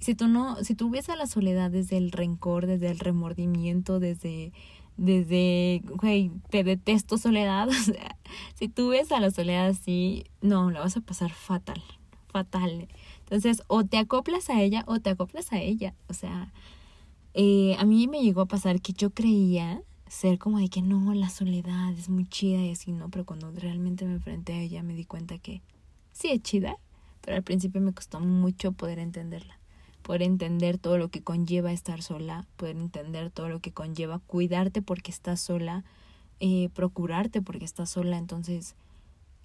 Si tú no, si tú ves a la soledad desde el rencor, desde el remordimiento, desde, desde, güey, te detesto soledad, o sea, si tú ves a la soledad así, no, la vas a pasar fatal, fatal. Entonces, o te acoplas a ella o te acoplas a ella. O sea, eh, a mí me llegó a pasar que yo creía ser como de que no, la soledad es muy chida y así, no, pero cuando realmente me enfrenté a ella me di cuenta que sí es chida, pero al principio me costó mucho poder entenderla, poder entender todo lo que conlleva estar sola, poder entender todo lo que conlleva cuidarte porque estás sola, eh, procurarte porque estás sola, entonces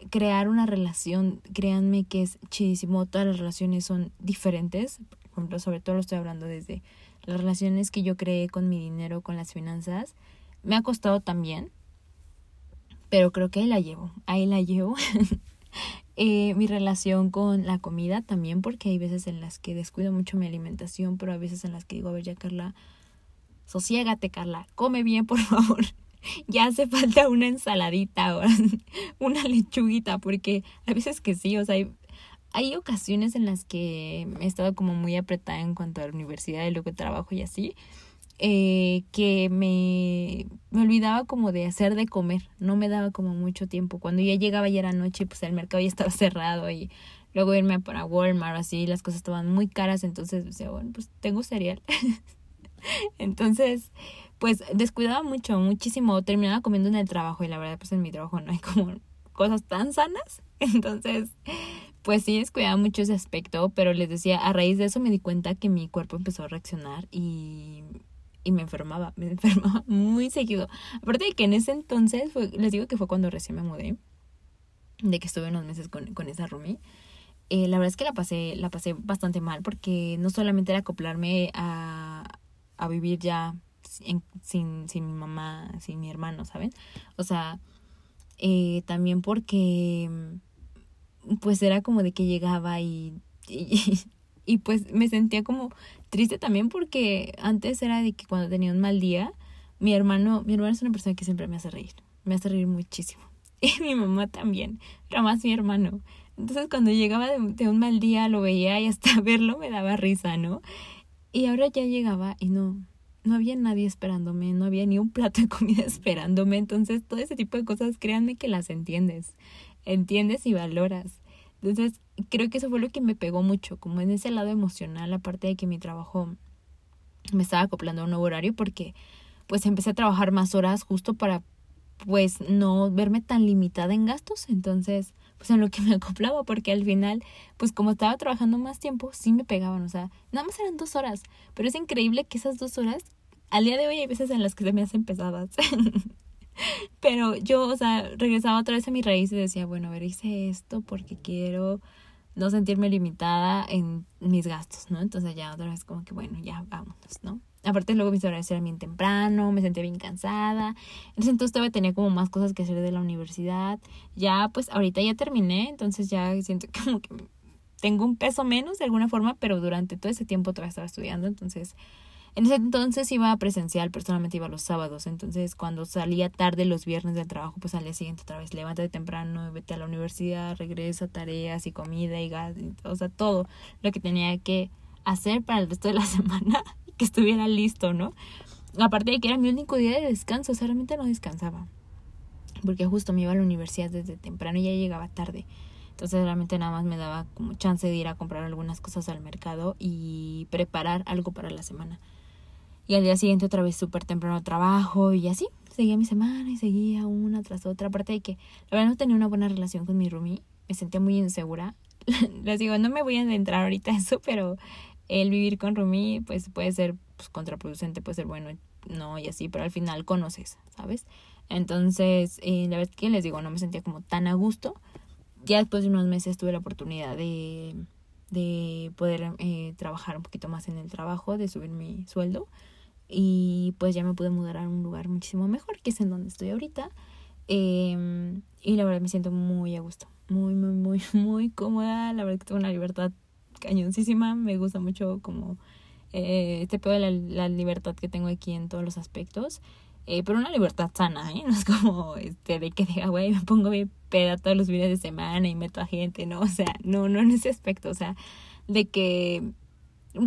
crear una relación, créanme que es chidísimo, todas las relaciones son diferentes, por ejemplo, sobre todo lo estoy hablando desde las relaciones que yo creé con mi dinero, con las finanzas, me ha costado también, pero creo que ahí la llevo, ahí la llevo. eh, mi relación con la comida también, porque hay veces en las que descuido mucho mi alimentación, pero hay veces en las que digo, a ver, ya Carla, sosiégate Carla, come bien, por favor. ya hace falta una ensaladita o una lechuguita, porque a veces que sí, o sea, hay, hay ocasiones en las que he estado como muy apretada en cuanto a la universidad y luego trabajo y así eh, que me, me olvidaba como de hacer de comer, no me daba como mucho tiempo. Cuando ya llegaba ya era noche, pues el mercado ya estaba cerrado y luego irme para Walmart, así, las cosas estaban muy caras, entonces decía, bueno, pues tengo cereal. entonces, pues descuidaba mucho, muchísimo, terminaba comiendo en el trabajo y la verdad, pues en mi trabajo no hay como cosas tan sanas, entonces pues sí descuidaba mucho ese aspecto, pero les decía, a raíz de eso me di cuenta que mi cuerpo empezó a reaccionar y y me enfermaba, me enfermaba muy seguido. Aparte de que en ese entonces, fue, les digo que fue cuando recién me mudé, de que estuve unos meses con, con esa roomie. Eh, la verdad es que la pasé, la pasé bastante mal porque no solamente era acoplarme a, a vivir ya sin, sin, sin mi mamá, sin mi hermano, ¿saben? O sea, eh, también porque pues era como de que llegaba y, y, y pues me sentía como triste también porque antes era de que cuando tenía un mal día, mi hermano, mi hermano es una persona que siempre me hace reír, me hace reír muchísimo. Y mi mamá también, pero más mi hermano. Entonces cuando llegaba de, un mal día lo veía y hasta verlo me daba risa, ¿no? Y ahora ya llegaba y no, no había nadie esperándome, no había ni un plato de comida esperándome. Entonces todo ese tipo de cosas, créanme que las entiendes, entiendes y valoras. Entonces, creo que eso fue lo que me pegó mucho, como en ese lado emocional, aparte de que mi trabajo me estaba acoplando a un nuevo horario, porque pues empecé a trabajar más horas justo para pues no verme tan limitada en gastos, entonces pues en lo que me acoplaba, porque al final, pues como estaba trabajando más tiempo, sí me pegaban, o sea, nada más eran dos horas, pero es increíble que esas dos horas, al día de hoy hay veces en las que se me hacen pesadas. Pero yo, o sea, regresaba otra vez a mi raíz y decía, bueno, a ver, hice esto porque quiero no sentirme limitada en mis gastos, ¿no? Entonces ya otra vez como que, bueno, ya vámonos, ¿no? Aparte luego mis horarios eran bien temprano, me sentía bien cansada. Entonces, entonces todavía tenía como más cosas que hacer de la universidad. Ya, pues ahorita ya terminé, entonces ya siento como que tengo un peso menos de alguna forma, pero durante todo ese tiempo todavía estaba estudiando, entonces en ese entonces iba presencial, personalmente iba los sábados, entonces cuando salía tarde los viernes del trabajo, pues al día siguiente otra vez, levántate temprano, vete a la universidad, regresa, tareas y comida y gas, o sea, todo lo que tenía que hacer para el resto de la semana y que estuviera listo, ¿no? Aparte de que era mi único día de descanso, o sea, realmente no descansaba, porque justo me iba a la universidad desde temprano y ya llegaba tarde. Entonces realmente nada más me daba como chance de ir a comprar algunas cosas al mercado y preparar algo para la semana. Y al día siguiente otra vez súper temprano trabajo y así. Seguía mi semana y seguía una tras otra. Aparte de que la verdad no tenía una buena relación con mi roomie. Me sentía muy insegura. Les digo, no me voy a adentrar ahorita eso, pero el vivir con roomie pues puede ser pues, contraproducente, puede ser bueno, no y así, pero al final conoces, ¿sabes? Entonces, eh, la verdad que les digo, no me sentía como tan a gusto. Ya después de unos meses tuve la oportunidad de, de poder eh, trabajar un poquito más en el trabajo, de subir mi sueldo y pues ya me pude mudar a un lugar muchísimo mejor, que es en donde estoy ahorita. Em, y la verdad me siento muy a gusto, muy, muy, muy, muy cómoda. La verdad que tengo una libertad cañoncísima. Me gusta mucho como eh, este pedo de la, la, libertad que tengo aquí en todos los aspectos. Eh, pero una libertad sana, ¿eh? No es como este de que diga, güey, me pongo mi peda todos los fines de semana y meto a gente, ¿no? O sea, no, no en ese aspecto. O sea, de que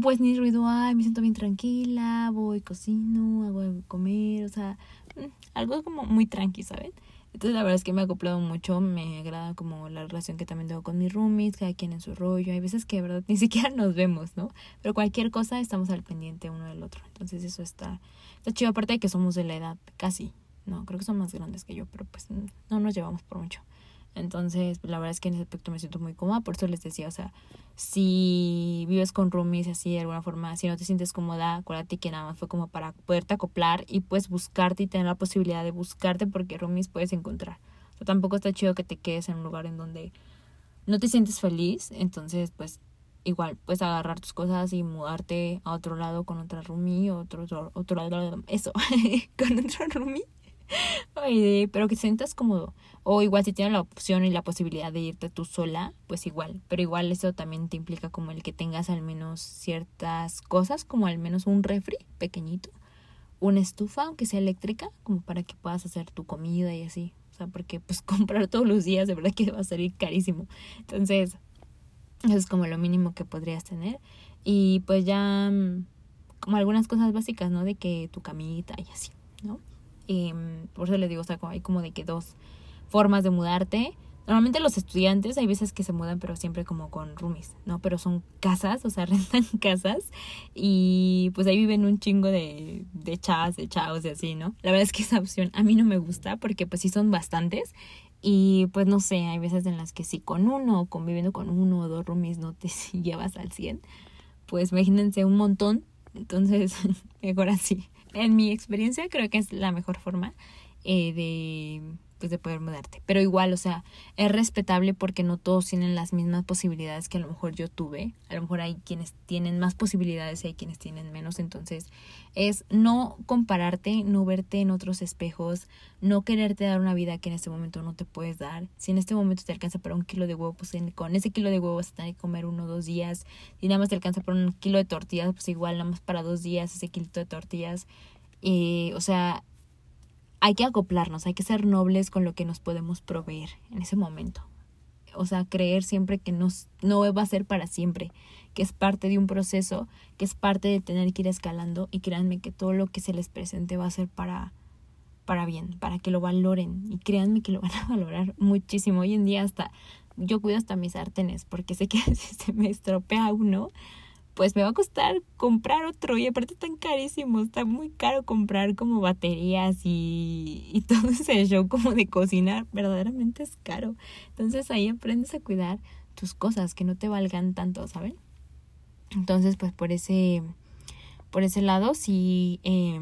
pues ni ruido hay, me siento bien tranquila, voy, cocino, hago de comer, o sea, mm, algo como muy tranqui, ¿saben? Entonces la verdad es que me ha acoplado mucho, me agrada como la relación que también tengo con mis roomies, cada quien en su rollo, hay veces que verdad ni siquiera nos vemos, ¿no? Pero cualquier cosa estamos al pendiente uno del otro, entonces eso está, está chido, aparte de que somos de la edad, casi, no, creo que son más grandes que yo, pero pues no nos llevamos por mucho. Entonces, la verdad es que en ese aspecto me siento muy cómoda, por eso les decía, o sea, si vives con roomies así de alguna forma, si no te sientes cómoda, acuérdate que nada más fue como para poderte acoplar y pues buscarte y tener la posibilidad de buscarte porque roomies puedes encontrar. O sea, tampoco está chido que te quedes en un lugar en donde no te sientes feliz, entonces pues igual puedes agarrar tus cosas y mudarte a otro lado con otra roomie, otro, otro, otro lado, eso, con otro roomie Pero que sientas cómodo. O igual si tienes la opción y la posibilidad de irte tú sola, pues igual. Pero igual eso también te implica como el que tengas al menos ciertas cosas, como al menos un refri pequeñito, una estufa, aunque sea eléctrica, como para que puedas hacer tu comida y así. O sea, porque pues comprar todos los días de verdad que va a salir carísimo. Entonces, eso es como lo mínimo que podrías tener. Y pues ya mm, como algunas cosas básicas, ¿no? De que tu camita y así, ¿no? Em, por eso les digo, o sea, hay como de que dos formas de mudarte. Normalmente los estudiantes hay veces que se mudan, pero siempre como con roomies, ¿no? Pero son casas, o sea, rentan casas y pues ahí viven un chingo de, de chavas, de chavos y así, ¿no? La verdad es que esa opción a mí no me gusta porque pues sí son bastantes y pues no sé, hay veces en las que si con uno, conviviendo con uno o dos roomies no te llevas al 100, pues imagínense un montón, entonces mejor así en mi experiencia creo que es la mejor forma eh, de pues de poder mudarte. Pero igual, o sea, es respetable porque no todos tienen las mismas posibilidades que a lo mejor yo tuve. A lo mejor hay quienes tienen más posibilidades y hay quienes tienen menos. Entonces, es no compararte, no verte en otros espejos, no quererte dar una vida que en este momento no te puedes dar. Si en este momento te alcanza para un kilo de huevo, pues con ese kilo de huevo vas a tener que comer uno o dos días. Si nada más te alcanza para un kilo de tortillas, pues igual nada más para dos días ese kilito de tortillas. Y, o sea, hay que acoplarnos, hay que ser nobles con lo que nos podemos proveer en ese momento. O sea, creer siempre que nos, no va a ser para siempre, que es parte de un proceso, que es parte de tener que ir escalando y créanme que todo lo que se les presente va a ser para, para bien, para que lo valoren y créanme que lo van a valorar muchísimo. Hoy en día hasta yo cuido hasta mis sartenes porque sé que si se me estropea uno, pues me va a costar comprar otro y aparte tan carísimo, está muy caro comprar como baterías y, y todo ese show como de cocinar, verdaderamente es caro. Entonces ahí aprendes a cuidar tus cosas que no te valgan tanto, ¿saben? Entonces pues por ese, por ese lado sí, eh,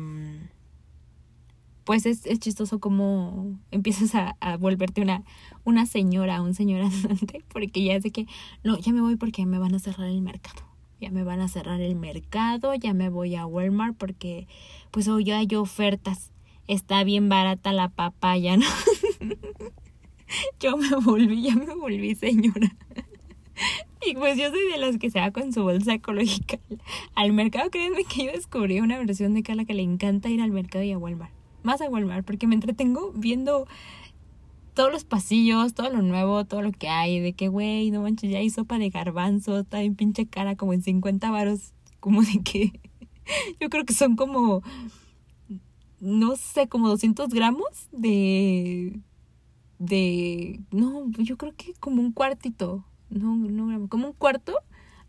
pues es, es chistoso como empiezas a, a, volverte una, una señora, un señor andante, porque ya de que, no, ya me voy porque me van a cerrar el mercado ya me van a cerrar el mercado, ya me voy a Walmart porque pues hoy hay ofertas. Está bien barata la papaya, ¿no? yo me volví, ya me volví señora. Y pues yo soy de las que se va con su bolsa ecológica al mercado. Créanme que yo descubrí una versión de Carla que le encanta ir al mercado y a Walmart. Más a Walmart, porque me entretengo viendo todos los pasillos, todo lo nuevo, todo lo que hay, de que, güey, no manches, ya hay sopa de garbanzo, está bien pinche cara, como en 50 varos, como de que, yo creo que son como, no sé, como 200 gramos de, de, no, yo creo que como un cuartito, no, no como un cuarto,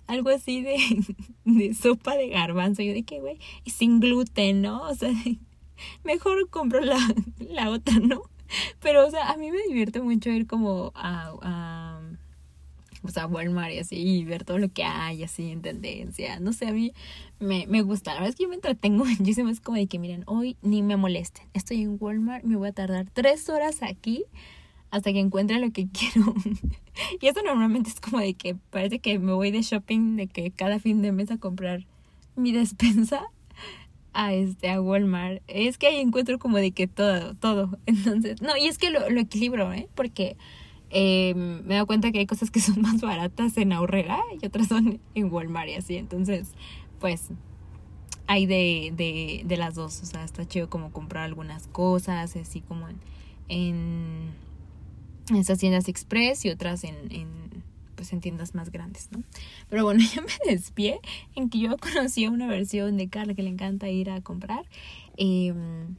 algo así de, de sopa de garbanzo, yo de que, güey, sin gluten, ¿no? O sea, mejor compro la, la otra, ¿no? Pero, o sea, a mí me divierte mucho ir como a, a, o sea, Walmart y así, y ver todo lo que hay, así, en tendencia. No sé, a mí me, me gusta. La verdad es que yo me entretengo muchísimo. Es como de que, miren, hoy ni me molesten. Estoy en Walmart, me voy a tardar tres horas aquí hasta que encuentre lo que quiero. y eso normalmente es como de que parece que me voy de shopping, de que cada fin de mes a comprar mi despensa a este a Walmart es que ahí encuentro como de que todo todo. Entonces no y es que lo, lo equilibro eh porque eh, me dado cuenta que hay cosas que son más baratas en Aurrera y otras son en Walmart y así. Entonces pues hay de, de, de las dos. O sea está chido como comprar algunas cosas así como en, en esas tiendas express y otras en, en pues en tiendas más grandes, ¿no? Pero bueno, ya me despié en que yo conocí una versión de Carla que le encanta ir a comprar. Em,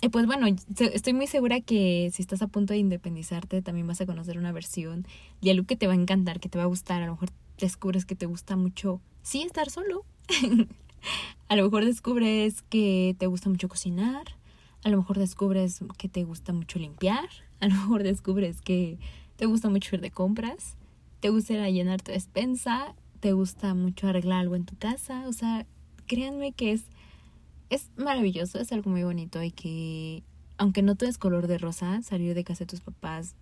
y pues bueno, estoy muy segura que si estás a punto de independizarte, también vas a conocer una versión de algo que te va a encantar, que te va a gustar. A lo mejor descubres que te gusta mucho, sí, estar solo. a lo mejor descubres que te gusta mucho cocinar. A lo mejor descubres que te gusta mucho limpiar. A lo mejor descubres que te gusta mucho ir de compras. Te gusta llenar tu despensa. Te gusta mucho arreglar algo en tu casa. O sea, créanme que es es maravilloso, es algo muy bonito y que, aunque no todo color de rosa, salir de casa de tus papás,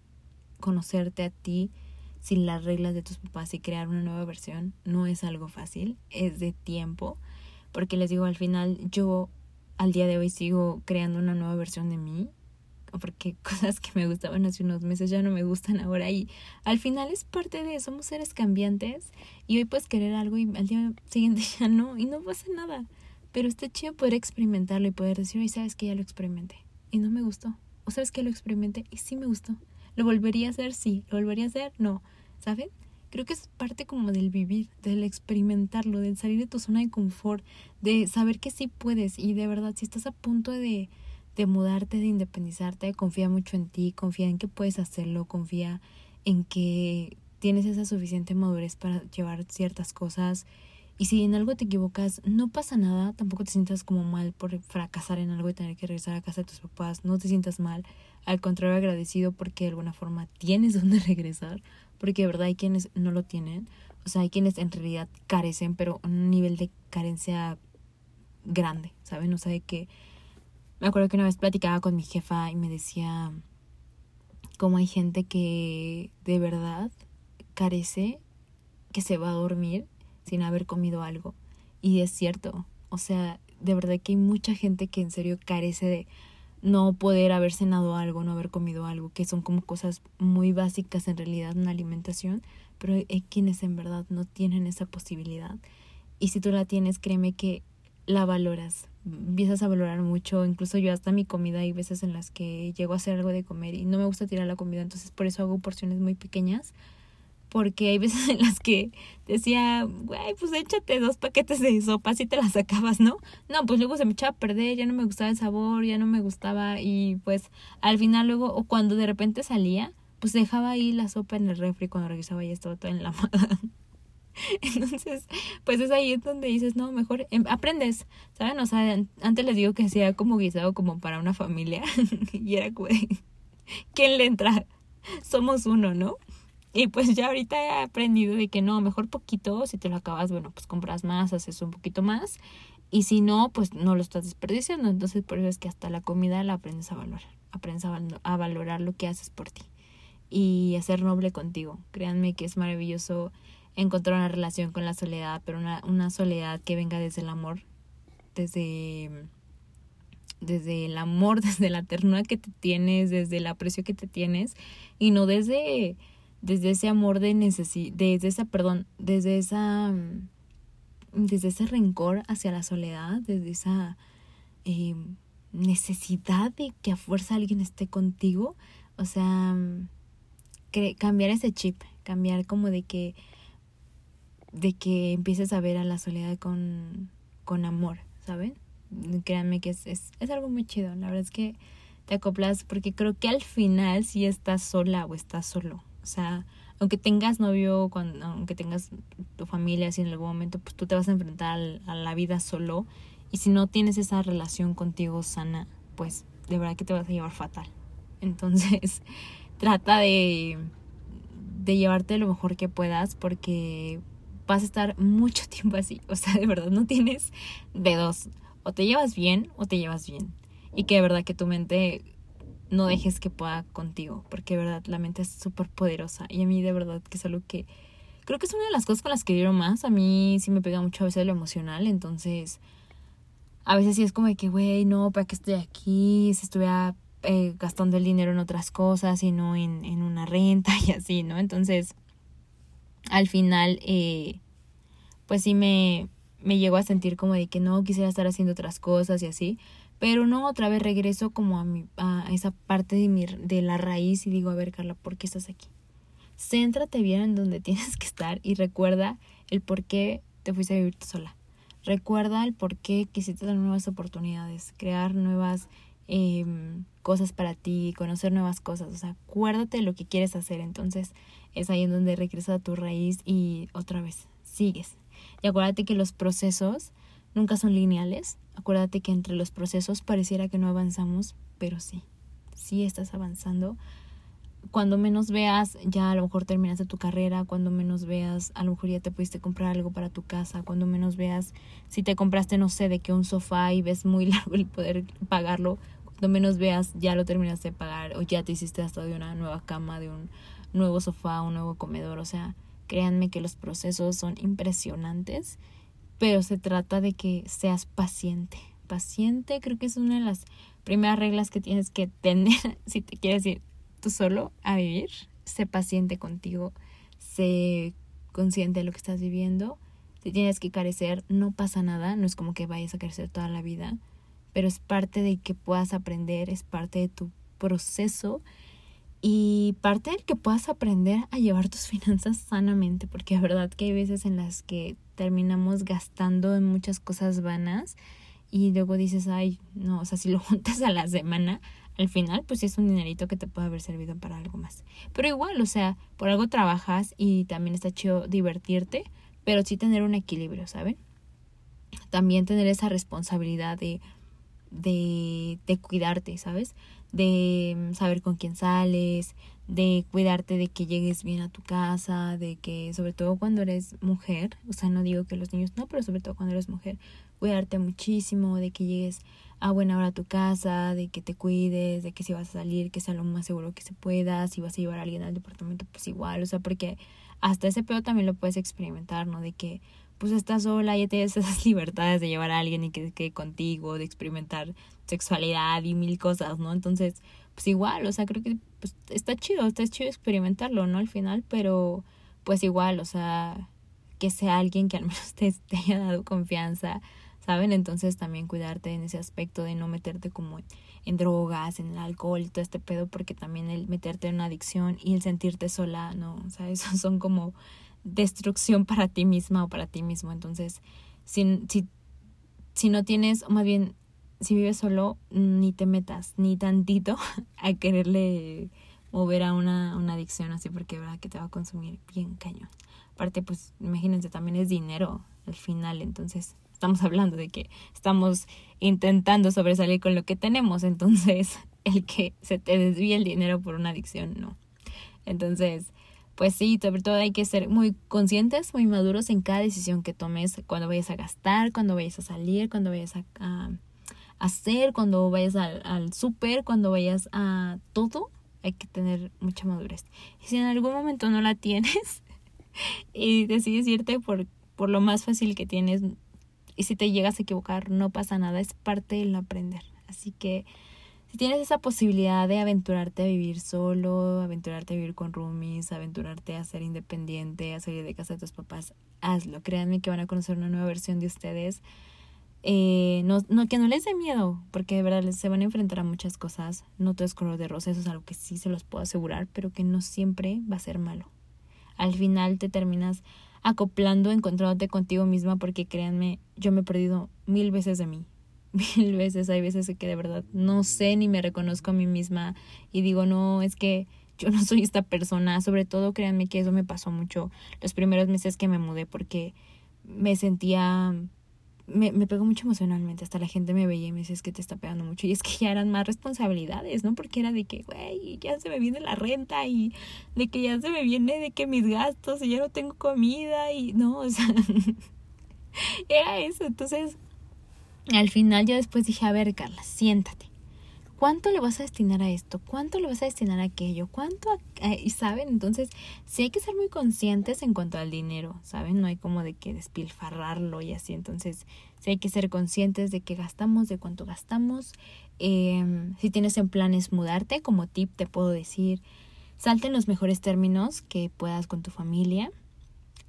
conocerte a ti sin las reglas de tus papás y crear una nueva versión, no es algo fácil, es de tiempo, porque les digo, al final yo al día de hoy sigo creando una nueva versión de mí, porque cosas que me gustaban hace unos meses ya no me gustan ahora y al final es parte de, somos seres cambiantes y hoy puedes querer algo y al día siguiente ya no y no pasa nada. Pero está chido poder experimentarlo y poder decir, oye, sabes que ya lo experimenté y no me gustó. O sabes que lo experimenté y sí me gustó. ¿Lo volvería a hacer? Sí. ¿Lo volvería a hacer? No. ¿Saben? Creo que es parte como del vivir, del experimentarlo, del salir de tu zona de confort, de saber que sí puedes y de verdad, si estás a punto de, de mudarte, de independizarte, confía mucho en ti, confía en que puedes hacerlo, confía en que tienes esa suficiente madurez para llevar ciertas cosas y si en algo te equivocas, no pasa nada, tampoco te sientas como mal por fracasar en algo y tener que regresar a casa de tus papás, no te sientas mal, al contrario agradecido porque de alguna forma tienes donde regresar, porque de verdad hay quienes no lo tienen, o sea, hay quienes en realidad carecen, pero a un nivel de carencia grande, ¿saben? O sea, de que me acuerdo que una vez platicaba con mi jefa y me decía cómo hay gente que de verdad carece, que se va a dormir sin haber comido algo. Y es cierto, o sea, de verdad que hay mucha gente que en serio carece de no poder haber cenado algo, no haber comido algo, que son como cosas muy básicas en realidad en la alimentación, pero hay quienes en verdad no tienen esa posibilidad. Y si tú la tienes, créeme que la valoras, empiezas a valorar mucho, incluso yo hasta mi comida hay veces en las que llego a hacer algo de comer y no me gusta tirar la comida, entonces por eso hago porciones muy pequeñas porque hay veces en las que decía, güey, pues échate dos paquetes de sopa si te las sacabas, ¿no? No, pues luego se me echaba a perder, ya no me gustaba el sabor, ya no me gustaba y pues al final luego, o cuando de repente salía, pues dejaba ahí la sopa en el refri cuando regresaba ya estaba toda enlamada. Entonces, pues es ahí donde dices, no, mejor em, aprendes, ¿saben? O sea, antes les digo que hacía como guisado como para una familia y era, güey, ¿quién le entra? Somos uno, ¿no? Y pues ya ahorita he aprendido de que no, mejor poquito, si te lo acabas, bueno, pues compras más, haces un poquito más. Y si no, pues no lo estás desperdiciando. Entonces por eso es que hasta la comida la aprendes a valorar. Aprendes a, valorar lo que haces por ti. Y a ser noble contigo. Créanme que es maravilloso encontrar una relación con la soledad, pero una, una soledad que venga desde el amor, desde desde el amor, desde la ternura que te tienes, desde el aprecio que te tienes y no desde desde ese amor de necesidad, desde esa, perdón, desde esa, desde ese rencor hacia la soledad, desde esa eh, necesidad de que a fuerza alguien esté contigo, o sea, cambiar ese chip, cambiar como de que, de que empieces a ver a la soledad con, con amor, ¿saben? Créanme que es, es, es algo muy chido, la verdad es que te acoplas porque creo que al final si estás sola o estás solo, o sea, aunque tengas novio, cuando, aunque tengas tu familia, si en algún momento, pues tú te vas a enfrentar a la vida solo. Y si no tienes esa relación contigo sana, pues de verdad que te vas a llevar fatal. Entonces, trata de, de llevarte lo mejor que puedas porque vas a estar mucho tiempo así. O sea, de verdad, no tienes de dos. O te llevas bien o te llevas bien. Y que de verdad que tu mente no dejes que pueda contigo, porque de verdad la mente es súper poderosa y a mí de verdad que es algo que creo que es una de las cosas con las que quiero más, a mí sí me pega mucho a veces lo emocional, entonces a veces sí es como de que, güey, no, ¿para qué estoy aquí? Si estuviera eh, gastando el dinero en otras cosas y no en, en una renta y así, ¿no? Entonces, al final, eh, pues sí me, me llego a sentir como de que no quisiera estar haciendo otras cosas y así, pero no, otra vez regreso como a, mi, a esa parte de, mi, de la raíz y digo, a ver, Carla, ¿por qué estás aquí? céntrate bien en donde tienes que estar y recuerda el por qué te fuiste a vivir sola. Recuerda el por qué quisiste dar nuevas oportunidades, crear nuevas em, cosas para ti, conocer nuevas cosas. O sea, acuérdate de lo que quieres hacer. Entonces es ahí en donde regresas a tu raíz y otra vez sigues. Y acuérdate que los procesos nunca son lineales. Acuérdate que entre los procesos pareciera que no avanzamos, pero sí, sí estás avanzando cuando menos veas, ya a lo mejor terminaste tu carrera, cuando menos veas, a lo mejor ya te pudiste comprar algo para tu casa, cuando menos veas, si te compraste, no sé, de que un sofá y ves muy largo el poder pagarlo, cuando menos veas, ya lo terminaste de pagar o ya te hiciste hasta de una nueva cama, de un nuevo sofá, un nuevo comedor, o sea, créanme que los procesos son impresionantes, pero se trata de que seas paciente. Paciente creo que es una de las primeras reglas que tienes que tener si te quieres ir solo a vivir, sé paciente contigo, sé consciente de lo que estás viviendo. Si tienes que carecer, no pasa nada, no es como que vayas a carecer toda la vida, pero es parte de que puedas aprender, es parte de tu proceso y parte del que puedas aprender a llevar tus finanzas sanamente, porque es verdad que hay veces en las que terminamos gastando en muchas cosas vanas y luego dices, ay, no, o sea, si lo juntas a la semana, al final pues es un dinerito que te puede haber servido para algo más. Pero igual, o sea, por algo trabajas y también está chido divertirte, pero sí tener un equilibrio, ¿saben? También tener esa responsabilidad de, de, de cuidarte, ¿sabes? De saber con quién sales, de cuidarte de que llegues bien a tu casa, de que sobre todo cuando eres mujer, o sea, no digo que los niños no, pero sobre todo cuando eres mujer, cuidarte muchísimo, de que llegues a buena hora a tu casa, de que te cuides, de que si vas a salir, que sea lo más seguro que se pueda, si vas a llevar a alguien al departamento, pues igual, o sea, porque hasta ese pedo también lo puedes experimentar, ¿no? De que pues estás sola, y tienes esas libertades de llevar a alguien y que quede contigo, de experimentar sexualidad y mil cosas, ¿no? Entonces, pues igual, o sea, creo que pues, está chido, está chido experimentarlo, ¿no? Al final, pero pues igual, o sea, que sea alguien que al menos te, te haya dado confianza, ¿saben? Entonces también cuidarte en ese aspecto de no meterte como en drogas, en el alcohol y todo este pedo, porque también el meterte en una adicción y el sentirte sola, no, o sea, eso son como destrucción para ti misma o para ti mismo. Entonces, si, si, si no tienes, o más bien, si vives solo, ni te metas ni tantito a quererle mover a una, una adicción así, porque verdad que te va a consumir bien cañón. Aparte, pues imagínense, también es dinero al final, entonces estamos hablando de que estamos intentando sobresalir con lo que tenemos, entonces el que se te desvíe el dinero por una adicción, no. Entonces, pues sí, sobre todo hay que ser muy conscientes, muy maduros en cada decisión que tomes, cuando vayas a gastar, cuando vayas a salir, cuando vayas a, hacer, cuando vayas al, al súper, cuando vayas a todo, hay que tener mucha madurez. Y si en algún momento no la tienes y decides irte por, por lo más fácil que tienes, y si te llegas a equivocar, no pasa nada, es parte del aprender. Así que si tienes esa posibilidad de aventurarte a vivir solo, aventurarte a vivir con roomies, aventurarte a ser independiente, a salir de casa de tus papás, hazlo. Créanme que van a conocer una nueva versión de ustedes. Eh, no, que no les dé miedo, porque de verdad se van a enfrentar a muchas cosas. No todo es color de rosa, eso es algo que sí se los puedo asegurar, pero que no siempre va a ser malo. Al final te terminas acoplando, encontrándote contigo misma, porque créanme, yo me he perdido mil veces de mí. Mil veces, hay veces que de verdad no sé ni me reconozco a mí misma y digo, no, es que yo no soy esta persona. Sobre todo, créanme que eso me pasó mucho los primeros meses que me mudé, porque me sentía me, me pegó mucho emocionalmente. Hasta la gente me veía y me decía, es que te está pegando mucho. Y es que ya eran más responsabilidades, ¿no? Porque era de que, güey, ya se me viene la renta y de que ya se me viene de que mis gastos y ya no tengo comida y no, o sea, era eso. Entonces, al final yo después dije, a ver, Carla, siéntate. ¿Cuánto le vas a destinar a esto? ¿Cuánto le vas a destinar a aquello? ¿Cuánto? y saben, entonces sí hay que ser muy conscientes en cuanto al dinero, ¿saben? No hay como de que despilfarrarlo y así. Entonces sí hay que ser conscientes de qué gastamos, de cuánto gastamos. Eh, si tienes en planes mudarte, como tip te puedo decir, salte en los mejores términos que puedas con tu familia.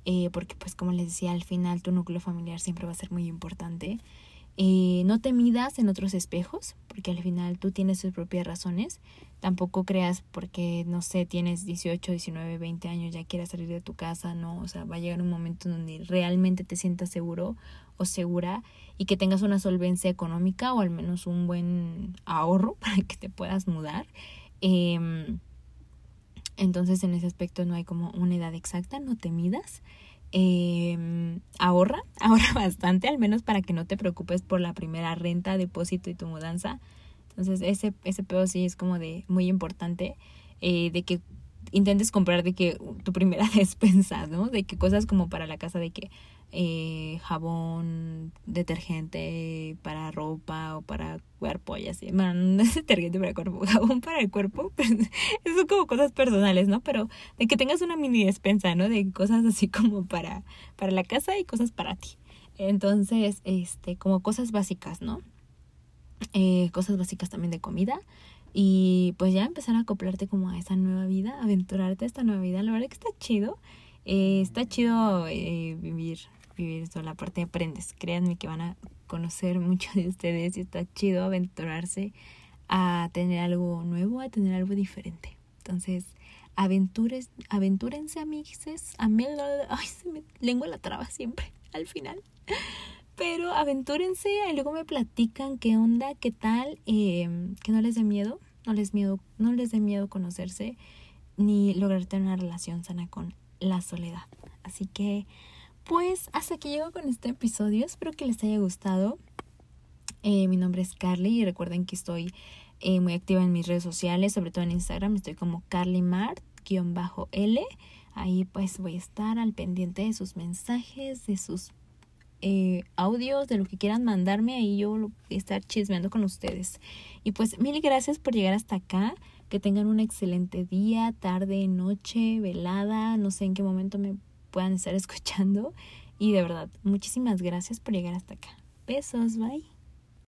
Eh, porque pues como les decía, al final tu núcleo familiar siempre va a ser muy importante. Eh, no te midas en otros espejos, porque al final tú tienes tus propias razones. Tampoco creas porque, no sé, tienes 18, 19, 20 años, ya quieras salir de tu casa, ¿no? O sea, va a llegar un momento donde realmente te sientas seguro o segura y que tengas una solvencia económica o al menos un buen ahorro para que te puedas mudar. Em, entonces, en ese aspecto no hay como una edad exacta, no te midas. Eh, ahorra, ahorra bastante, al menos para que no te preocupes por la primera renta, depósito y tu mudanza. Entonces, ese, ese pedo sí es como de muy importante, eh, de que intentes comprar de que tu primera despensa, ¿no? De que cosas como para la casa, de que eh, jabón, detergente para ropa o para cuerpo y así. Bueno, no es detergente para cuerpo, jabón para el cuerpo, pero eso como cosas personales, ¿no? Pero de que tengas una mini despensa, ¿no? De cosas así como para, para la casa y cosas para ti. Entonces, este, como cosas básicas, ¿no? Eh, cosas básicas también de comida. Y pues ya empezar a acoplarte como a esa nueva vida, aventurarte a esta nueva vida. La verdad que está chido. Eh, está chido eh, vivir vivir esto, la parte de aprendes. Créanme que van a conocer mucho de ustedes y está chido aventurarse a tener algo nuevo, a tener algo diferente. Entonces, aventures, aventúrense, amigues. A mí, ay, se me lengua la traba siempre, al final. Pero aventúrense y luego me platican qué onda, qué tal, eh, que no les dé miedo, no les miedo, no les dé miedo conocerse ni lograr tener una relación sana con la soledad. Así que pues hasta aquí llego con este episodio. Espero que les haya gustado. Eh, mi nombre es Carly y recuerden que estoy eh, muy activa en mis redes sociales, sobre todo en Instagram. Estoy como carlymart-l. Ahí pues voy a estar al pendiente de sus mensajes, de sus eh, audios, de lo que quieran mandarme. Ahí yo estar chismeando con ustedes. Y pues mil gracias por llegar hasta acá. Que tengan un excelente día, tarde, noche, velada. No sé en qué momento me puedan estar escuchando. Y de verdad, muchísimas gracias por llegar hasta acá. Besos, bye.